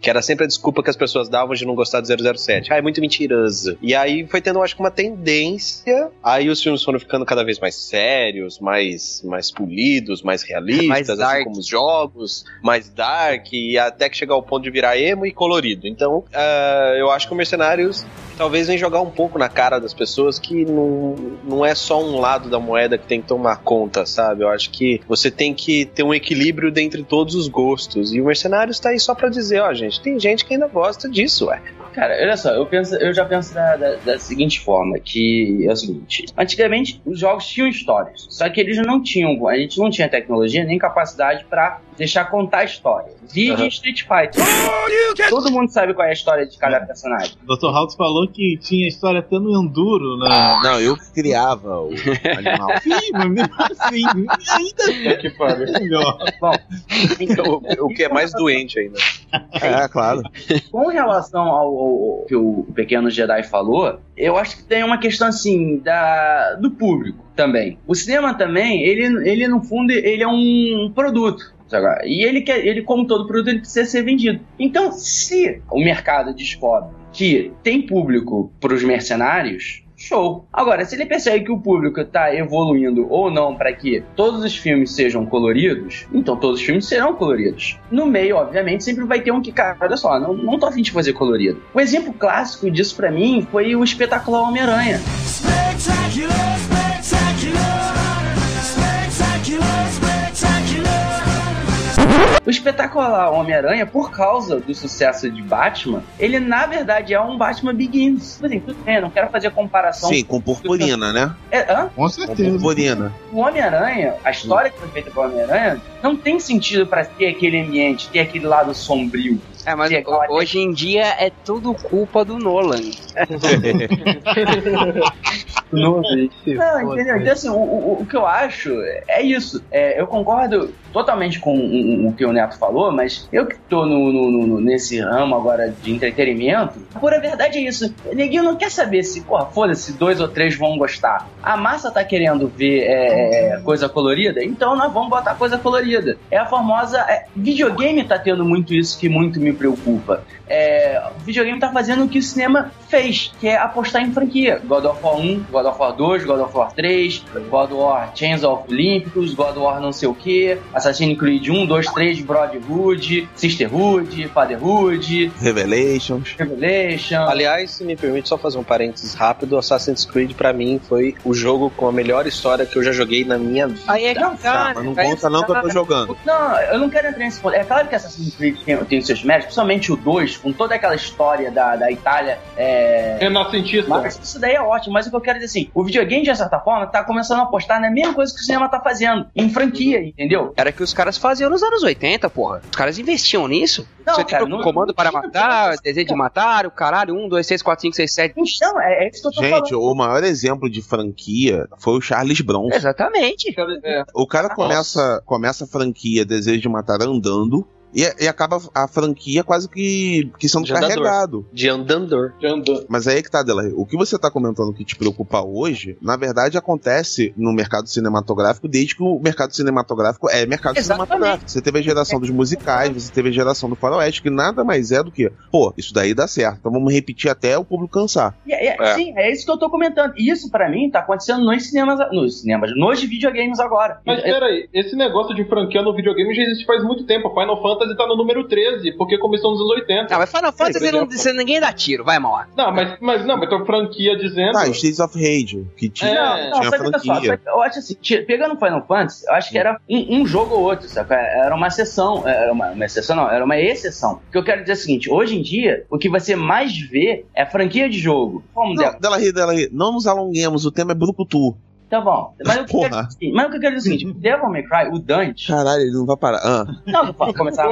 Que era sempre a desculpa que as pessoas davam de não gostar do 007. Ah, é muito mentiroso. E aí foi tendo, eu acho que uma tendência, aí os filmes foram ficando cada vez mais sérios, mais, mais polidos, mais realistas, Mais dark. assim como os jogos, mais dark, e até que chegar ao ponto de virar emo e colorido. Então, ah, eu acho que o Mercenários talvez vem jogar um pouco na cara das pessoas que não, não é só um lado da moeda que tem que tomar conta, sabe? Eu acho que você tem que ter um equilíbrio dentre todos os gostos. E o Mercenários tá aí só pra dizer, ó, gente, tem gente que ainda gosta disso, ué. Cara, olha só, eu, penso, eu já penso da, da, da seguinte forma, que é o seguinte, antigamente os jogos tinham histórias, só que eles não tinham, a gente não tinha tecnologia nem capacidade pra deixar contar a história. Vídeo Aham. Street Fighter. Todo mundo sabe qual é a história de cada personagem. O Dr. House falou que tinha história até no Enduro, né? Não, eu criava o animal. Sim, mas mesmo assim, ainda que pariu. melhor. Bom, o, o que é mais doente ainda. É, claro. Com relação ao, ao que o pequeno Jedi falou, eu acho que tem uma questão assim da do público também. O cinema também, ele, ele no fundo ele é um produto. E ele quer, ele como todo produto, ele precisa ser vendido. Então, se o mercado descobre que tem público para os mercenários, show. Agora, se ele percebe que o público está evoluindo ou não para que todos os filmes sejam coloridos, então todos os filmes serão coloridos. No meio, obviamente, sempre vai ter um que, cara, olha só, não, não tô afim de fazer colorido. O exemplo clássico disso para mim foi o espetacular Homem-Aranha. O espetacular Homem-Aranha, por causa do sucesso de Batman, ele na verdade é um Batman Begins. Tipo assim, tudo bem, não quero fazer comparação. Sim, com purpurina, né? É, hã? Com Com certeza. purpurina. O Homem-Aranha, a história que foi feita com o Homem-Aranha, não tem sentido pra ter aquele ambiente, ter aquele lado sombrio. É, mas ho- hoje em dia é tudo culpa do Nolan. Não, entendeu? Então, assim, o, o, o que eu acho é isso. É, eu concordo totalmente com o, o que o Neto falou, mas eu que tô no, no- no- nesse ramo agora de entretenimento, a pura verdade é isso. O neguinho não quer saber se, porra, foda-se, dois ou três vão gostar. A massa tá querendo ver é, é, coisa colorida, então nós vamos botar coisa colorida. É a famosa. é, videogame tá tendo muito isso que muito me preocupa. É, o videogame tá fazendo o que o cinema fez, que é apostar em franquia. God of War 1, God of War 2, God of War 3, God of War Chains of Olympus, God of War não sei o que, Assassin's Creed 1, 2, 3, Brotherhood, Sisterhood, Fatherhood, Revelations. Revelation. Aliás, se me permite só fazer um parênteses rápido, Assassin's Creed pra mim foi o jogo com a melhor história que eu já joguei na minha vida. Aí é que Não, tá, Mas não conta não que eu tô jogando. Não, eu não quero entrar nesse ponto. É claro que Assassin's Creed tem, tem os seus méritos, principalmente o 2, com toda aquela história da, da Itália. É... Renascentista. Mas isso daí é ótimo, mas o que eu quero dizer assim, o videogame, de certa forma, tá começando a apostar na mesma coisa que o cinema tá fazendo, em franquia, entendeu? Era que os caras faziam nos anos 80, porra. Os caras investiam nisso. Não, Você cara, tinha não- comando não para tinha- matar, desejo de matar, o caralho, 1, 2, 3, 4, 5, 6, 7. Então, é, é isso que eu tô Gente, falando. o maior exemplo de franquia foi o Charles Bronson. Exatamente. É. O cara começa, começa a franquia Desejo de Matar andando e, e acaba a franquia quase que, que sendo De andador. carregado. De andandor. De andando. Mas aí é que tá, Delahaye. O que você tá comentando que te preocupa hoje, na verdade acontece no mercado cinematográfico desde que o mercado cinematográfico é mercado Exatamente. cinematográfico. Você teve a geração dos musicais, você teve a geração do faroeste, que nada mais é do que, pô, isso daí dá certo. Então vamos repetir até o público cansar. E é- É. Sim, é isso que eu tô comentando. Isso, pra mim, tá acontecendo nos cinemas, nos cinemas, nos videogames agora. Mas É- peraí, esse negócio de franquia no videogame já existe faz muito tempo. Final Fantasy tá no número 13, porque começou nos anos 80. Não, mas Final Fantasy Sim, não, você- ninguém dá tiro, vai mal. Não, mas, mas não, mas tem franquia dizendo. Ah, Streets of Rage, que tinha, É, Não, não, tinha só que olha só, franquia. só eu acho assim, pegando Final Fantasy, eu acho que era um, um jogo ou outro, sabe? Era uma exceção, era uma, uma exceção não, era uma exceção. O que eu quero dizer é o seguinte, hoje em dia, o que você mais vê é franquia de jogo. Como Não, dela? Delahaye, Delahaye, não nos alonguemos, o tema é Brucutu. Tá bom. Mas o que eu quero dizer, é mas o que eu quero dizer é o seguinte, Devil May Cry, o Dante... Caralho, ele não vai parar. Ah. Não, não posso começar a...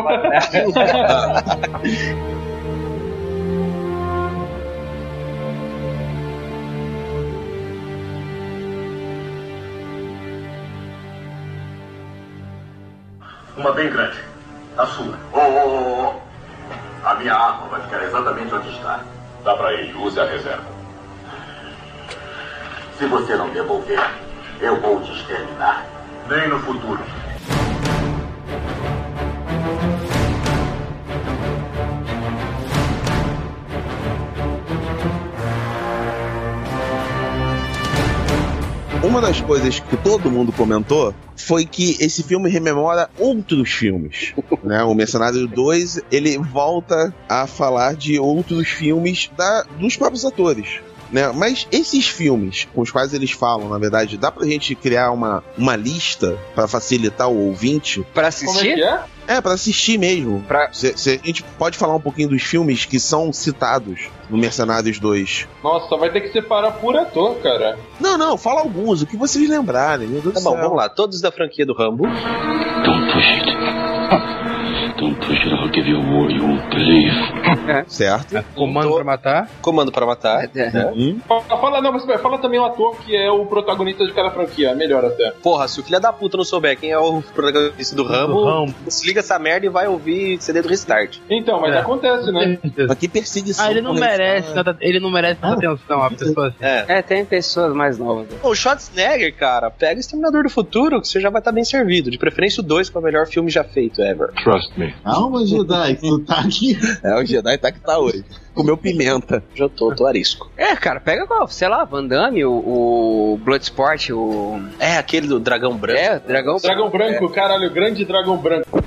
Uma bem grande. A sua. Oh, oh, oh, oh. A minha arma vai ficar exatamente onde está. Dá pra ele, use a reserva. Se você não devolver, eu vou te exterminar. Nem no futuro. Uma das coisas que todo mundo comentou foi que esse filme rememora outros filmes. né? O Mercenário 2, ele volta a falar de outros filmes da, dos próprios atores. Né? Mas esses filmes com os quais eles falam, na verdade, dá pra gente criar uma, uma lista pra facilitar o ouvinte? Pra Como é assistir? que é? É, pra assistir mesmo. Pra- Cê- cê- a gente pode falar um pouquinho dos filmes que são citados no Mercenários 2. Nossa, vai ter que separar por ator, cara. Não, não, fala alguns, o que vocês lembrarem, meu Deus Tá do bom, céu. vamos lá. Todos da franquia do Rambo. Don't push it. A war you won't believe. Certo? Comando pra matar. Comando pra matar. né? Hum? Fala, fala- não, mas fala também o ator que é o protagonista de cada franquia, melhor até. Porra, se o filho da puta não souber quem é o protagonista do Rambo, Rambo. desliga essa merda e vai ouvir CD do Restart. Então, mas É. acontece, né? Mas que perseguição. Ah, ele não merece nada, ele não merece tanta atenção, a pessoa assim. É. É, tem pessoas mais novas. o Schwarzenegger, cara, pega o Exterminador do Futuro, que você já vai estar bem servido. De preferência o 2, que é o melhor filme já feito ever. Trust me. Calma, Jedi, que tu tá aqui. É, o Jedi tá que tá hoje. Comeu pimenta. Já tô, tô arisco. É, cara, pega qual? Sei lá, Van Damme, o, o Bloodsport, o. É, aquele do Dragão Branco. É, Dragão Dragão branco, caralho, grande dragão branco.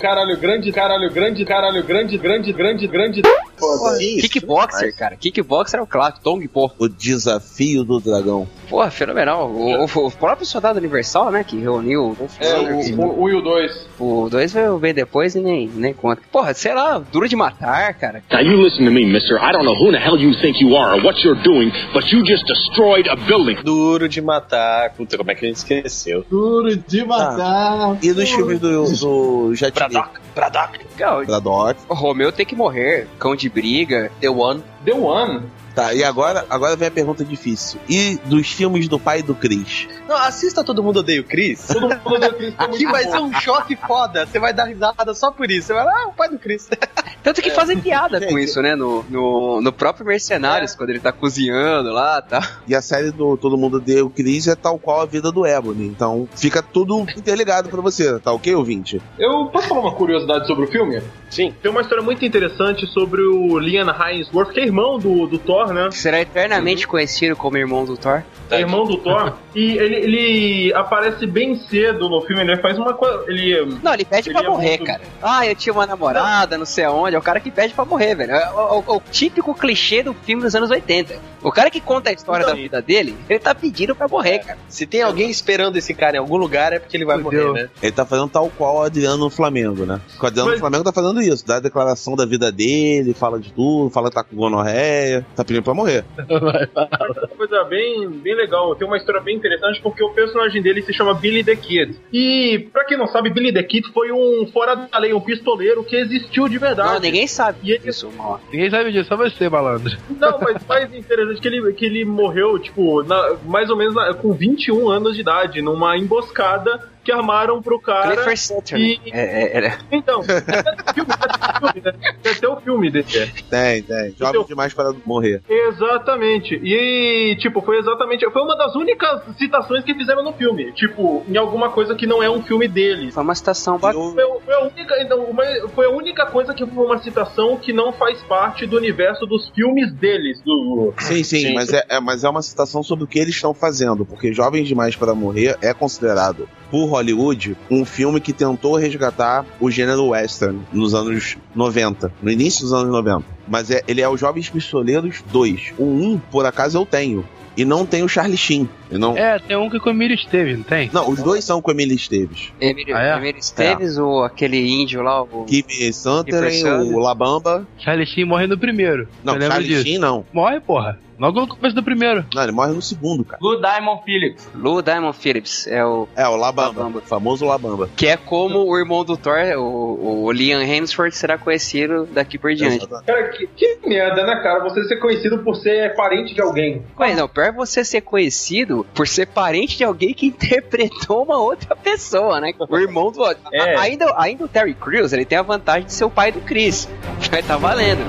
Caralho, grande, caralho, grande, caralho, grande, grande, grande, grande. Foda. Kickboxer, cara. Kickboxer é o clássico, Tong Po. O desafio do dragão. Porra, fenomenal. O, o- o próprio Soldado Universal, né, que reuniu É, o, o, o e o 2. o 2 veio bem depois e nem, nem conta. Porra, sei lá, Duro de Matar, cara. Now you listen to me, mister. I don't know who the hell you think you are or what you're doing, but you just destroyed a building. Duro de matar. Puta, como é que a gente esqueceu? Duro de matar. E dos filmes do, do Jet? Braddock, Braddock. Braddock. Romeu tem que morrer, Cão de Briga. The One. The One. Tá, e agora, agora vem a pergunta difícil. E dos filmes do pai do Chris? Não, assista Todo Mundo Odeia o Chris. Todo mundo odeia o Chris, tá vai ser um choque foda. Você vai dar risada só por isso. Você vai lá, ah, o pai do Chris. Tanto que fazem piada com isso, né? No, no, no próprio Mercenários, quando ele tá cozinhando lá e tal. E a série do Todo Mundo Deu o Chris é tal qual a vida do Ebony. Então fica tudo interligado pra você, tá ok, ouvinte? Eu posso falar uma curiosidade sobre o filme? Sim. Tem uma história muito interessante sobre o Liam Hemsworth, que é irmão do, do Thor, né? Será eternamente conhecido como irmão do Thor. É irmão do Thor. E ele, ele aparece bem cedo no filme, ele faz uma coisa. Ele. Não, ele pede pra Ele é morrer, muito- cara. Ah, eu tinha uma namorada, não sei aonde. É o cara que pede pra morrer, velho. É o, o- o típico clichê do filme dos anos 80. O cara que conta a história Então, da vida dele, ele tá pedindo pra morrer, cara. Se tem alguém esperando esse cara em algum lugar, é porque ele vai Fudeu. morrer, né? Ele tá fazendo tal qual o Adriano no Flamengo, né? O Adriano Mas- no Flamengo tá fazendo isso, dá a declaração da vida dele, fala de tudo, fala que tá com gonorreia, tá pedindo pra morrer. Uma coisa bem, bem legal, tem uma história bem interessante porque o personagem dele se chama Billy the Kid. E, pra quem não sabe, Billy the Kid foi um fora da lei, um pistoleiro que existiu de verdade. Não, ninguém sabe E ele- disso, mal. Ninguém sabe disso, só você, malandro. Não, mas mais interessante que ele, que ele morreu, tipo, na- mais ou menos na- com 21 anos de idade, numa emboscada que armaram pro cara. Clifford Sutter, e- né? É, é, é. Então, tem até né? Tem até o filme dele. Tem, tem. Jovem Então- demais para morrer. Exatamente. E, tipo, foi exatamente. Foi uma das únicas citações que fizeram no filme. Tipo, em alguma coisa que não é um filme deles. Foi uma citação bacana. Foi, foi a única, então, uma- foi a única coisa que foi uma citação que não faz parte do universo dos filmes deles. Do... Sim, sim, mas, É, é- mas é uma citação sobre o que eles estão fazendo, porque Jovens Demais para Morrer é considerado, por Hollywood, um filme que tentou resgatar o gênero western nos anos 90, no início dos anos 90. Mas é, ele é o Jovens Pistoleiros 2. O 1, por acaso, eu tenho. E não tem o Charlie Sheen. Não... É, tem um que com o Emílio Esteve, não tem? Não, os dois são com Emílio Esteves. Emílio, Ah, é? Emílio Esteves, ou aquele índio lá, o... Sutherland, Kiefer o Labamba. Charlie Sheen morre no primeiro. Não, Charlie disso. Sheen não. Morre, porra. Logo no começo do primeiro. Não, ele morre no segundo, cara. Lou Diamond Phillips. Lou Diamond Phillips. É o... É, o Labamba. Labamba. O famoso Labamba. Que é como o irmão do Thor, o, o Liam Hemsworth, será conhecido daqui por diante. Cara, que, que merda, né, cara? Você ser conhecido por ser parente de alguém. Mas não, pior é você ser conhecido por ser parente de alguém que interpretou uma outra pessoa, né? O irmão do. É. A- Ainda, ainda o Terry Crews, ele tem a vantagem de ser o pai do Chris. Vai tá valendo.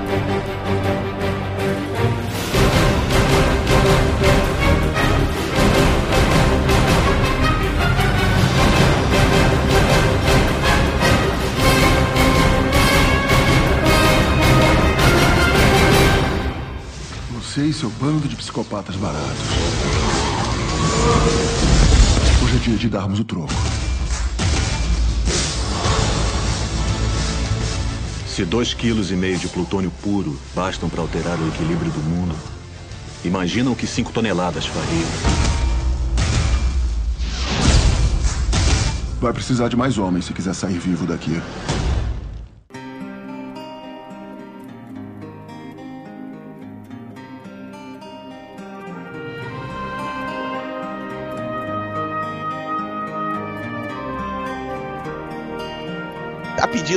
Seu bando de psicopatas baratos. Hoje é dia de darmos o troco. Se dois quilos e meio de plutônio puro bastam para alterar o equilíbrio do mundo, Imagina o que 5 toneladas fariam. Vai precisar de mais homens se quiser sair vivo daqui.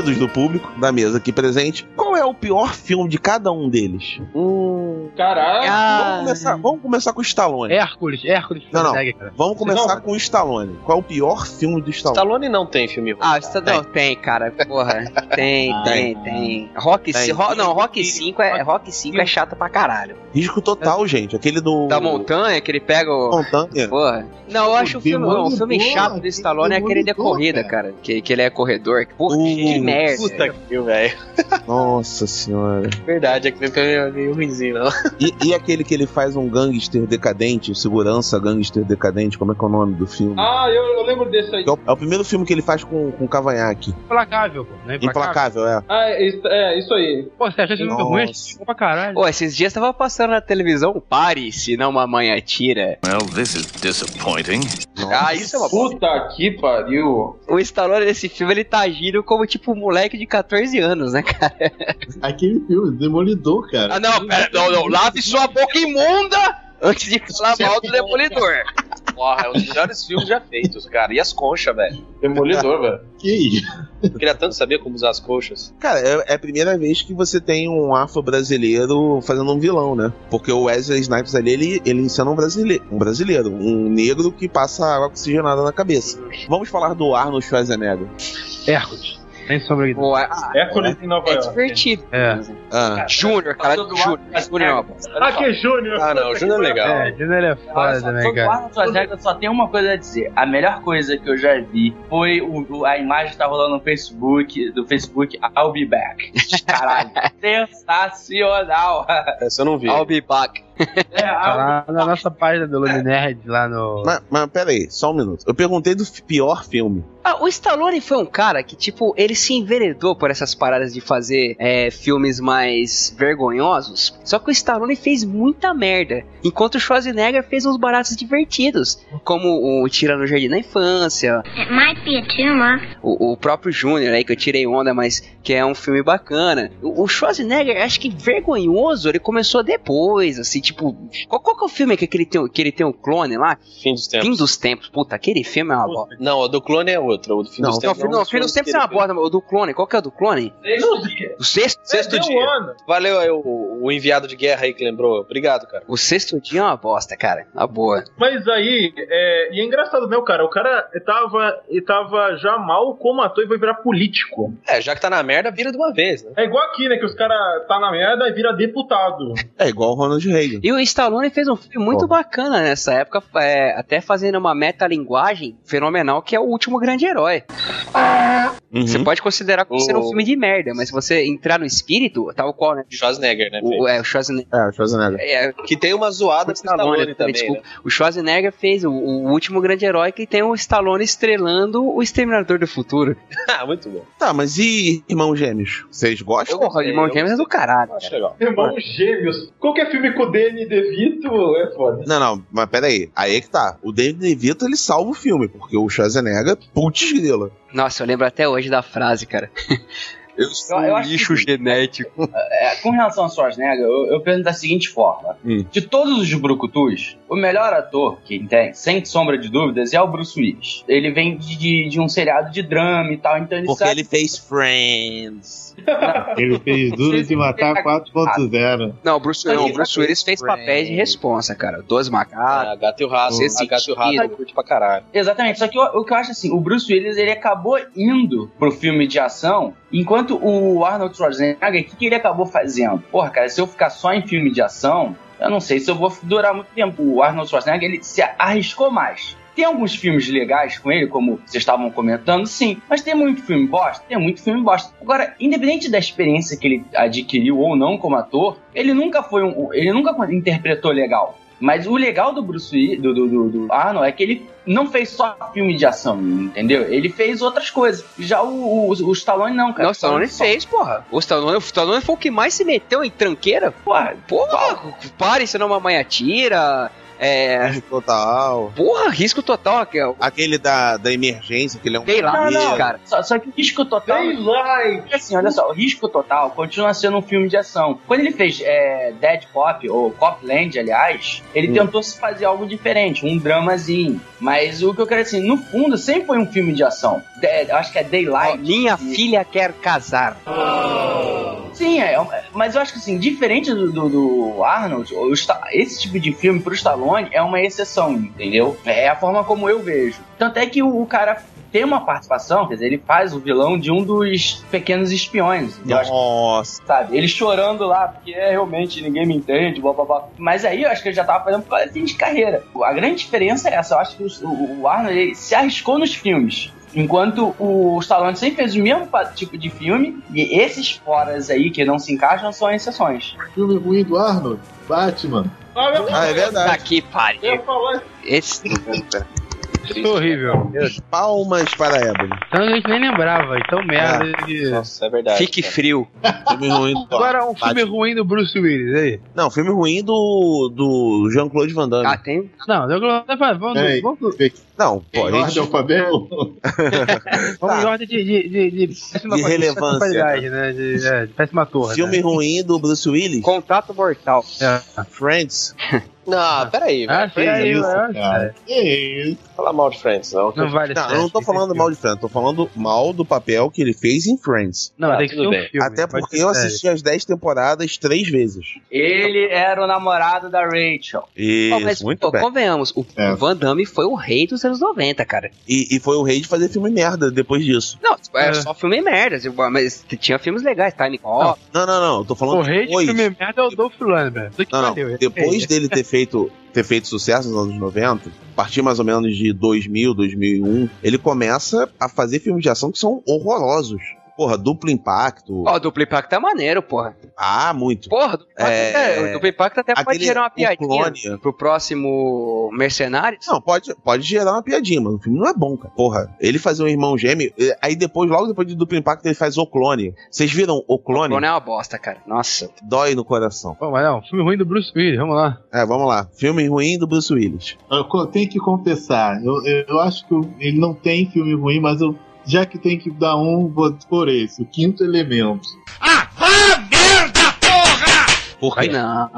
A pedidos do público da mesa aqui presente, qual é o pior filme de cada um deles? Hum. Caralho. Vamos, começar, vamos começar com o Stallone. Hércules, Hércules Não, não. Vamos começar Não. com o Stallone. Qual é o pior filme do Stallone? Stallone não tem filme ruim. Ah, isso não, tem, cara. Porra. Tem, tem, tem. Rock Tem. 5. Não, Rock 5 é, Rock 5 é chato pra caralho. Risco total, gente. Aquele do. Da montanha, que ele pega o. Montanha. Porra. Não, eu acho o filme, o filme chato do Stallone é aquele de Demolidor, corrida, cara. Que, que ele é corredor. Porra, que Uh, merda. Puta que velho. Nossa senhora. Verdade, é que filme é meio ruimzinho, não. E, e aquele que ele faz um gangster decadente, o segurança gangster decadente, como é que é o nome do filme? Ah, eu, eu lembro desse aí. É o, é o primeiro filme que ele faz com, com cavanhaque. Implacável, pô. Não é Implacável, é. Ah, é, isso- é, isso aí. Pô, você acha esse filme Nossa. ruim? Achei bom pra caralho. Pô, esses dias tava passando na televisão Pare, se não mamãe atira. Well, this is disappointing. Ah, isso é uma. Puta que pariu. O Stallone nesse filme, ele tá agindo como tipo um moleque de 14 anos, né, cara? Aquele filme, Demolidor, cara. Ah, não, pera, não, não, lave sua boca imunda antes de falar mal do Demolidor. Porra, é um dos melhores filmes já feitos, cara. E as conchas, velho. Demolidor, velho. Que isso? Eu queria tanto saber como usar as coxas. Cara, é, é a primeira vez que você tem um afro-brasileiro fazendo um vilão, né? Porque o Wesley Snipes ali, ele, ele encena um brasileiro, um brasileiro, um negro que passa água oxigenada na cabeça. Vamos falar do Arnold Schwarzenegger. Hércules. Sem sombra de ah, Hércules em Nova é York. divertido. É. Ah, Júnior, cara, Júnior. Júnior é. Ah, que Júnior. Ah, não, o Júnior é legal. É, Júnior é foda também, o cara. Schwarzenegger, só tem uma coisa a dizer. A melhor coisa que eu já vi foi o, o- a imagem que tá rolando no Facebook, do Facebook, I'll be back. Caralho. Sensacional. Essa eu não vi. I'll be back. É, Tá lá na nossa página do Luminerd, lá no... mas, mas pera aí, só um minuto. Eu perguntei do pior filme. Ah, o Stallone foi um cara que, tipo, ele se enveredou por essas paradas de fazer é, filmes mais vergonhosos. Só que o Stallone fez muita merda. Enquanto o Schwarzenegger fez uns baratos divertidos. Como o Tira no Jardim da Infância. It might be a tumor. O, o próprio Júnior aí, que eu tirei onda, mas que é um filme bacana. O, o Schwarzenegger, acho que vergonhoso, ele começou depois, assim, tipo. Qual, qual que é o filme que, ele tem, que ele tem o clone lá? Fim dos tempos. Fim dos Tempos. Puta, aquele filme é uma bosta. Não, o do clone é outro. O do fim Não, dos Não, tempos. não, Fim dos Tempos é uma bosta, o do clone, qual que é o do clone? O sexto? Sexto É, dia. um ano. Valeu aí o, o enviado de guerra aí que lembrou. Obrigado, cara. O sexto dia é uma bosta, cara. Na boa. Mas aí, é, e é engraçado, né, o cara? O cara tava, tava já mal como ator e vai virar político. É, já que tá na merda, vira de uma vez, né? É igual aqui, né? Que os caras tá na merda e vira deputado. É igual o Ronald Reagan. E o Stallone fez um filme muito bacana nessa época, é, até fazendo uma metalinguagem fenomenal, que é o último grande herói. Uhum. Você pode considerar como sendo um O- filme de merda, mas se você entrar no espírito, tal qual, né? Schwarzenegger, né? O, é, o Schwarzenegger. É, o Schwarzenegger. É, Que tem uma zoada com o Stallone também, desculpa. né? O Schwarzenegger fez o, o último grande herói que tem o Stallone estrelando o Exterminador do Futuro. Ah, muito bom. Tá, mas e Irmãos Gêmeos? Vocês gostam? Porra, o Irmão eu Gêmeos é do caralho. Acho legal. Irmãos gêmeos. Qualquer filme com o Danny DeVito é foda. Não, não, mas pera aí. Aí é que tá. O David DeVito, ele salva o filme, porque o Schwarzenegger, putz grila. Nossa, eu lembro até hoje da frase, cara. Eu sou Eu- eu um lixo que- genético. É, com relação a Schwarzenegger, eu, eu penso da seguinte forma: Hum. de todos os brucutus, o melhor ator que tem, sem sombra de dúvidas, é o Bruce Willis. Ele vem de, de, de um seriado de drama e tal, então ele Porque sabe. ele fez Friends. Ele fez Duro de Matar 4.0. Não, o Bruce, não, o Bruce Willis fez papéis de responsa, cara. Dois macacos. Ah, gato e o rato. A gato e o rato eu curto pra caralho. Exatamente, só que eu- o que eu acho assim, o Bruce Willis ele acabou indo pro filme de ação, enquanto o Arnold Schwarzenegger, o que, que ele acabou fazendo? Porra, cara, se eu ficar só em filme de ação, eu não sei se eu vou durar muito tempo. O Arnold Schwarzenegger ele se arriscou mais. Tem alguns filmes legais com ele, como vocês estavam comentando, sim. Mas tem muito filme bosta? Tem muito filme bosta. Agora, independente da experiência que ele adquiriu ou não como ator, ele nunca foi um. Ele nunca interpretou legal. Mas o legal do Bruce Willis, do, do, do, do Arnold, é que ele não fez só filme de ação, entendeu? Ele fez outras coisas. Já o, o, o Stallone não, cara. Não, o Stallone Só- fez, porra. O Stallone, o Stallone foi o que mais se meteu em tranqueira. Porra, Porra, pare, senão uma mãe atira. É. Risco total. Porra, risco total. Que o Aquele da, da emergência, que ele é um Sei lá, bombeiro. não, cara. Só, só que o risco total. Porque assim, olha só, o risco total continua sendo um filme de ação. Quando ele fez é, Dead Cop, ou Copland, aliás, ele Hum. tentou se fazer algo diferente, um dramazinho. Mas o que eu quero dizer, assim, no fundo, sempre foi um filme de ação. De- eu acho que é Daylight. Minha filha quer casar. Sim, é, é, mas eu acho que assim, diferente do, do- do Arnold, esse tipo de filme pro Stallone é uma exceção, entendeu? É a forma como eu vejo. Tanto é que o, o cara tem uma participação, quer dizer, ele faz o vilão de um dos pequenos espiões. Acho Nossa. sabe? Ele chorando lá, porque é realmente ninguém me entende, blá blá blá. Mas aí eu acho que ele já tava fazendo por de fim de carreira. A grande diferença é essa, eu acho que o, o- Arnold ele se arriscou nos filmes. Enquanto o Stallone sempre fez o mesmo tipo de filme, e esses foras aí que não se encaixam são exceções. Filme ruim do Arnold, Batman. Ah, é verdade. Daqui, pare. Esse. Isso é horrível. Palmas para Ebony. Então a gente nem lembrava, então merda. de- Nossa, é verdade. Fique cara. frio. Filme ruim do Agora um filme Batman. ruim do Bruce Willis, aí. Não, filme ruim do, do Jean-Claude Van Damme. Ah, tem. Não, eu vamos, Peraí, vamos, Não, pô, a Ordem gente... alfabético? vamos Tá. em ordem de, de, de, de péssima De relevância. qualidade, né? De, é, de péssima torre. Filme né? ruim do Bruce Willis. Contato mortal. É. Friends. Não, peraí, Ah, velho. sim, aí, isso, eu acho, cara. é. Que isso? Falar mal de Friends, não. Não vale Não, eu não tô que falando mal de Friends, tô falando mal do papel que ele fez em Friends. Não, Ah, tem que ser tudo um bem. filme. Até porque eu assisti as 10 temporadas três vezes. Ele era o namorado da Rachel. Isso, Pô, mas, muito pô, bem. convenhamos, o É. Van Damme foi o rei dos anos 90, cara. E, e foi o rei de fazer filme merda depois disso. Não, era É. só filme merda, assim, mas tinha filmes legais, Time Cop. Não, não, não, eu tô falando O rei de depois. filme merda é o Dolph Lundgren. Que Não, não. Depois é. dele ter feito, ter feito sucesso nos anos 90, a partir mais ou menos de 2000, 2001, ele começa a fazer filmes de ação que são horrorosos. Porra, duplo impacto. Ó, o Duplo Impacto é maneiro, porra. Ah, muito. Porra, Duplo Impacto, É, é, o Duplo Impacto até pode aquele- gerar uma o piadinha clone. pro próximo Mercenários. Não, pode, pode gerar uma piadinha, mas o filme não é bom, cara. Porra, ele fazer um irmão gêmeo, aí depois, logo depois de duplo impacto, ele faz o clone. Vocês viram o O clone? Clone é uma bosta, cara. Nossa. Dói no coração. Pô, mas não, filme ruim do Bruce Willis, vamos lá. É, vamos lá. Filme ruim do Bruce Willis. Eu tenho que confessar, eu, eu, eu acho que ele não tem filme ruim, mas eu, já que tem que dar um, vou por esse, o quinto elemento. Por quê? Não.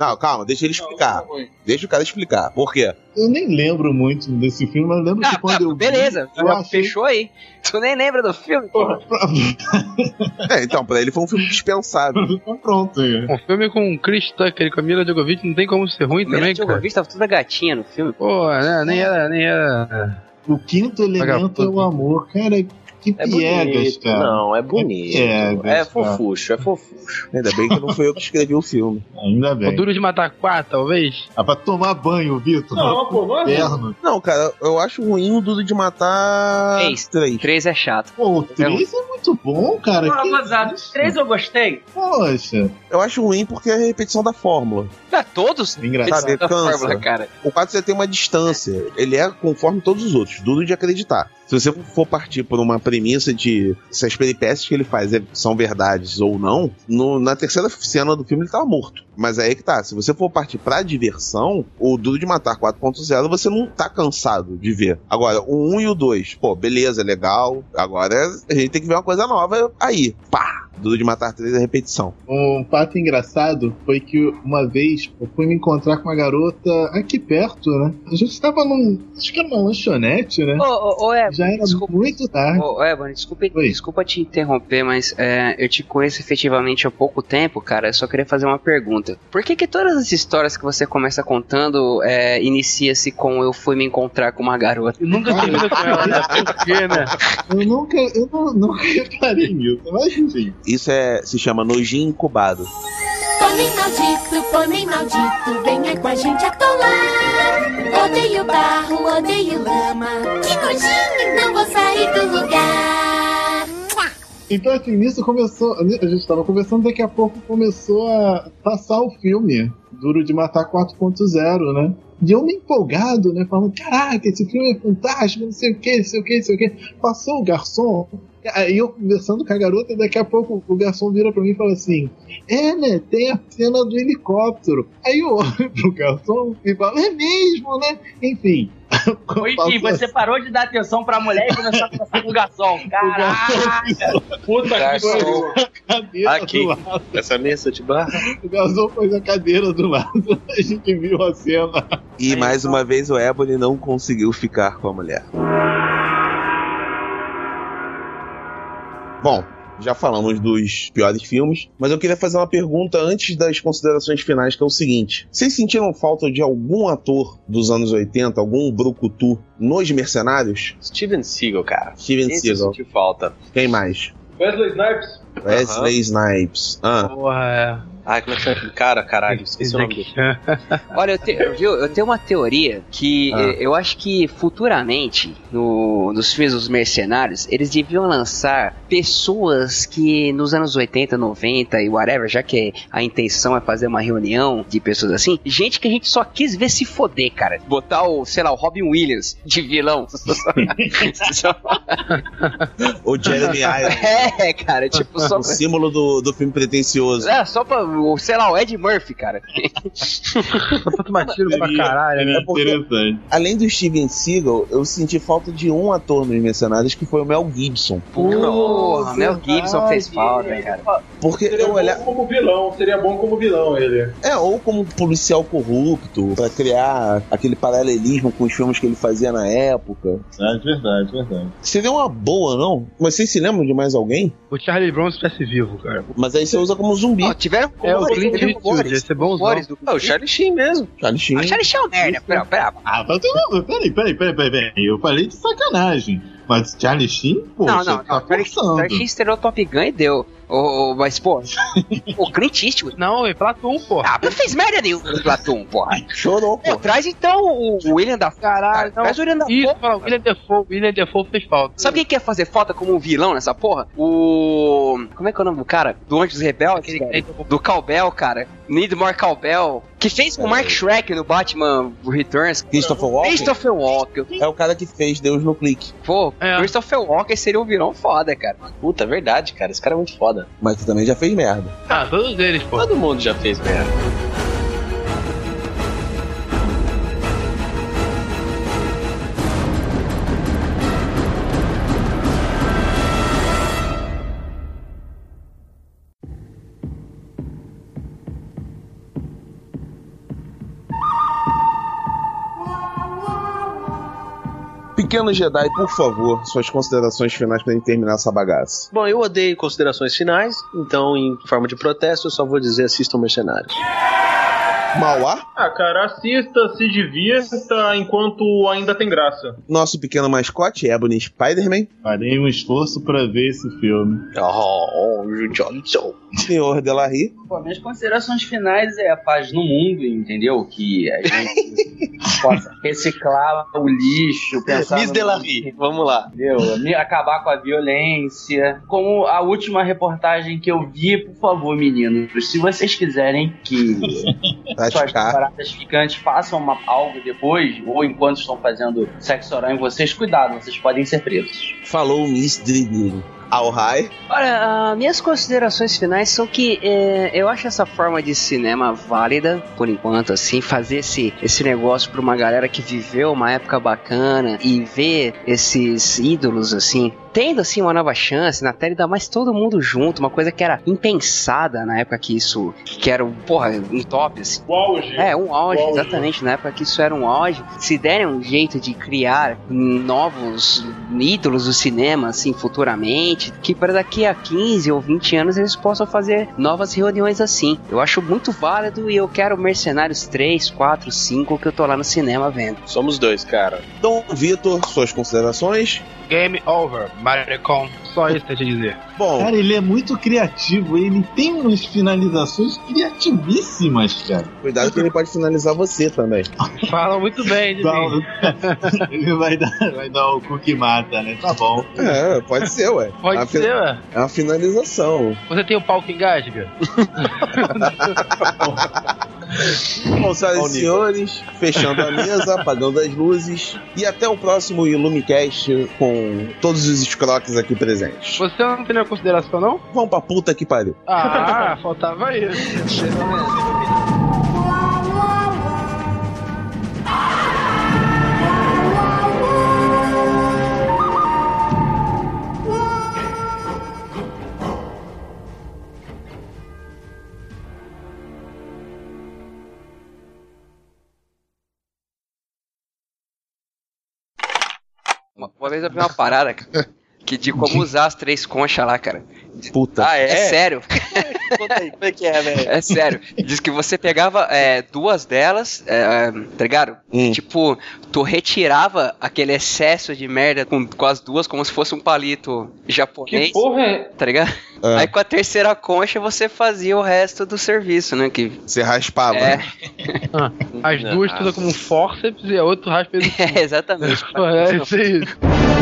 Não, calma, deixa ele explicar. Deixa o cara explicar. Por quê? Eu nem lembro muito desse filme, mas eu lembro que Ah, quando tá, eu vi, beleza, eu já achei fechou aí. Tu nem lembra do filme? porra? É, então, pra ele foi um filme dispensável. Então pronto. é. Um filme com Chris Tucker e Camila Djokovic não tem como ser ruim Mila também, cara. Djokovic tava toda gatinha no filme. Pô, né, nem era, nem era... O quinto elemento é o amor, cara. Que É piegas, bonito. cara. Não, é bonito. piegas, É cara. fofucho, é fofucho. Ainda bem que não foi eu que escrevi o filme. Ainda O bem. Duro de Matar 4, talvez? Ah, pra tomar banho, Vitor. Não, pô, não é ruim. Inferno. Não, cara, eu acho ruim o Duro de Matar. Três. Três. Três é chato. Pô, o 3 é muito bom, cara. Não, os três eu gostei. Poxa. Eu acho ruim porque é a repetição da fórmula. Ah, todos? Engraçado. Sabe, cansa. fórmula, cara. O 4 você tem uma distância. Ele é conforme todos os outros, duro de acreditar. Se você for partir por uma premissa de se as peripécias que ele faz é- são verdades ou não, no- na terceira cena do filme ele tava morto. Mas aí que tá, se você for partir pra diversão, o Duro de Matar 4.0 você não tá cansado de ver. Agora, o 1 e o 2, pô, beleza, legal. Agora a gente tem que ver uma coisa nova aí. Pá! Duro de Matar 3 é repetição. Um fato engraçado foi que uma vez eu fui me encontrar com uma garota aqui perto, né? A gente estava num. Acho que era uma lanchonete, né? Ô, ô, ô, Evan, Já era desculpa. muito tarde. Ô, Evan, desculpa, Oi. desculpa te interromper, mas é, eu te conheço efetivamente há pouco tempo, cara. Eu só queria fazer uma pergunta. Por que que todas as histórias que você começa contando é, inicia-se com eu fui me encontrar com uma garota? Eu nunca termino com ela, né? Por quê, né? Eu nunca, eu não, nunca reparei nisso, mas enfim. Isso é, se chama nojinho incubado. Pônei maldito, pônei maldito, venha com a gente atolar. Odeio barro, odeio lama. Que nojinho, não vou sair do lugar. Então, assim, nisso começou. A gente estava conversando, daqui a pouco começou a passar o filme Duro de Matar 4.0, né? E eu me empolgado, né? Falando, caraca, esse filme é fantástico, não sei o que, não sei o que, não sei o que. Passou o garçom. Aí eu conversando com a garota, daqui a pouco o garçom vira pra mim e fala assim: É, né? Tem a cena do helicóptero. Aí eu olho pro garçom e falo: É mesmo, né? Enfim. Enfim, você parou de dar atenção pra mulher e começou a conversar com o garçom. Caraca! Puta que Garçom. cadeira Aqui, do lado. essa mesa de bar. O garçom pôs a cadeira do lado. A gente viu a cena. E mais uma vez o Ebony não conseguiu ficar com a mulher. Bom, já falamos dos piores filmes, mas eu queria fazer uma pergunta antes das considerações finais, que é o seguinte: vocês sentiram falta de algum ator dos anos 80, algum brucutu nos Mercenários? Steven Seagal, cara. Steven Esse eu Seagal. senti falta. Quem mais? Wesley Snipes. Wesley Snipes. Ah, Porra, é. Ai, como é que chama aquele cara, caralho? Esqueci o nome dele. Olha, eu, te- viu, eu tenho uma teoria que Ah. eh, eu acho que futuramente, no- nos filmes dos mercenários, eles deviam lançar pessoas que nos anos 80, 90 e whatever, já que a intenção é fazer uma reunião de pessoas assim, gente que a gente só quis ver se foder, cara. Botar o, sei lá, o Robin Williams de vilão. o Jeremy Irons. é, cara, tipo, só o símbolo do, do filme pretencioso. É, só pra, o- sei lá, o Ed Murphy, cara. Pra tomar tiro pra caralho, né? É porque, além do Steven Seagal, eu senti falta de um ator nos Mercenários que foi o Mel Gibson. Porra, Mel Gibson fez falta, cara. Porque Seria eu bom olhar. como vilão, seria bom como vilão ele. É, ou como policial corrupto, pra criar aquele paralelismo com os filmes que ele fazia na época. É verdade, verdade. Seria uma boa, não? Mas vocês se lembram de mais alguém? O Charlie Brown se tivesse vivo, cara. Mas aí você usa como zumbi. Ó, tiveram É, o Clint Eastwood, ia ser bonzão. Ah, o Charlie Sheen mesmo. Charlie Sheen. Ah, Charlie Sheen é um merda. Pera, pera. Ah, mas eu- peraí, peraí, peraí, peraí, peraí. Eu falei de sacanagem. Mas Charlie Sheen, poxa, não, não, tá não. Charlie forçando. Charlie Sheen estreou Top Gun e deu. Ô, ô, mas, pô, o Clint Eastwood. Não, é Platum, pô. Ah, não fez merda nenhuma no Platum, porra. Chorou, Pô, traz então o o William da Caralho, não. Traz o William da Isso, fala, William Defoe, William Defoe fez falta. Sabe quem quer fazer falta como um vilão nessa porra? O. Como é que é o nome do cara? Do Anjos Rebeldes? cara? Do Cowbell, cara. Need More Cowbell. Que fez com o Mark Shrek no Batman Returns. Christopher Walken? Christopher Walken. É o cara que fez Deus no clique. Pô, É. Christopher Walken seria um vilão foda, cara. Puta, é verdade, cara. Esse cara é muito foda. Mas que também já fez merda. Ah, todos eles, pô. Todo mundo já fez merda. Pequeno Jedi, por favor, suas considerações finais gente terminar essa bagaça. Bom, eu odeio considerações finais, então, em forma de protesto, eu só vou dizer assistam Mercenários. Mauá, Ah, cara, assista, se divirta enquanto ainda tem graça. nosso pequeno mascote, Ebony Spider-Man. Farei um esforço pra ver esse filme. Oh, Johnson. Senhor Delarry. Pô, minhas considerações finais é a paz no mundo, entendeu? Que a gente possa reciclar o lixo, pensar Miss no- Delarry, vamos lá. Entendeu? Acabar com a violência. Como a última reportagem que eu vi, por favor, meninos, se vocês quiserem que suas Praticar. baratas ficantes façam uma- algo depois, ou enquanto estão fazendo sexo oral em vocês, cuidado, vocês podem ser presos. Falou Miss Drigueiro. Ao high. Olha, ah, minhas considerações finais são que é, eu acho essa forma de cinema válida, por enquanto, assim, fazer esse, esse negócio pra uma galera que viveu uma época bacana e ver esses ídolos, assim, tendo, assim, uma nova chance na tela, ainda mais todo mundo junto, uma coisa que era impensada na época que isso, que era, porra, um top, assim. O auge. É, um auge, auge. exatamente, na época que isso era um auge. Se derem um jeito de criar novos ídolos do cinema, assim, futuramente, que para daqui a 15 ou 20 anos eles possam fazer novas reuniões assim. Eu acho muito válido e eu quero Mercenários 3, 4, 5 que eu tô lá no cinema vendo. Somos dois, cara. Dom Vitor, suas considerações. Game over, Maricon. Só isso que eu te dizer. Bom, Cara, ele é muito criativo, ele tem umas finalizações criativíssimas, cara. cuidado que ele pode finalizar você também. Fala muito bem de mim. ele vai dar, vai dar o cookie mata, né? Tá bom. É, pode ser, ué. Pode É fi- ser, ué. É uma finalização. Você tem o pau que engasga? Bom, senhoras e senhores, fechando a mesa, apagando as luzes. E até o próximo Illumicast com todos os escroques aqui presentes. Você não tem nenhuma consideração, não? Vamos pra puta que pariu. Ah, faltava isso. Vez eu uma parada, cara, que de como usar as três conchas lá, cara. Puta. Ah, É, é? sério. Conta aí, como é que é, velho? É sério. Diz que você pegava é, duas delas, é, tá ligado? Hum. Tipo, tu retirava aquele excesso de merda com, com as duas como se fosse um palito japonês. Que porra é? Tá ligado? É. Aí com a terceira concha você fazia o resto do serviço, né? Que Você raspava. é, Ah, as duas tudo como forceps e a outra raspa é exatamente. É isso aí.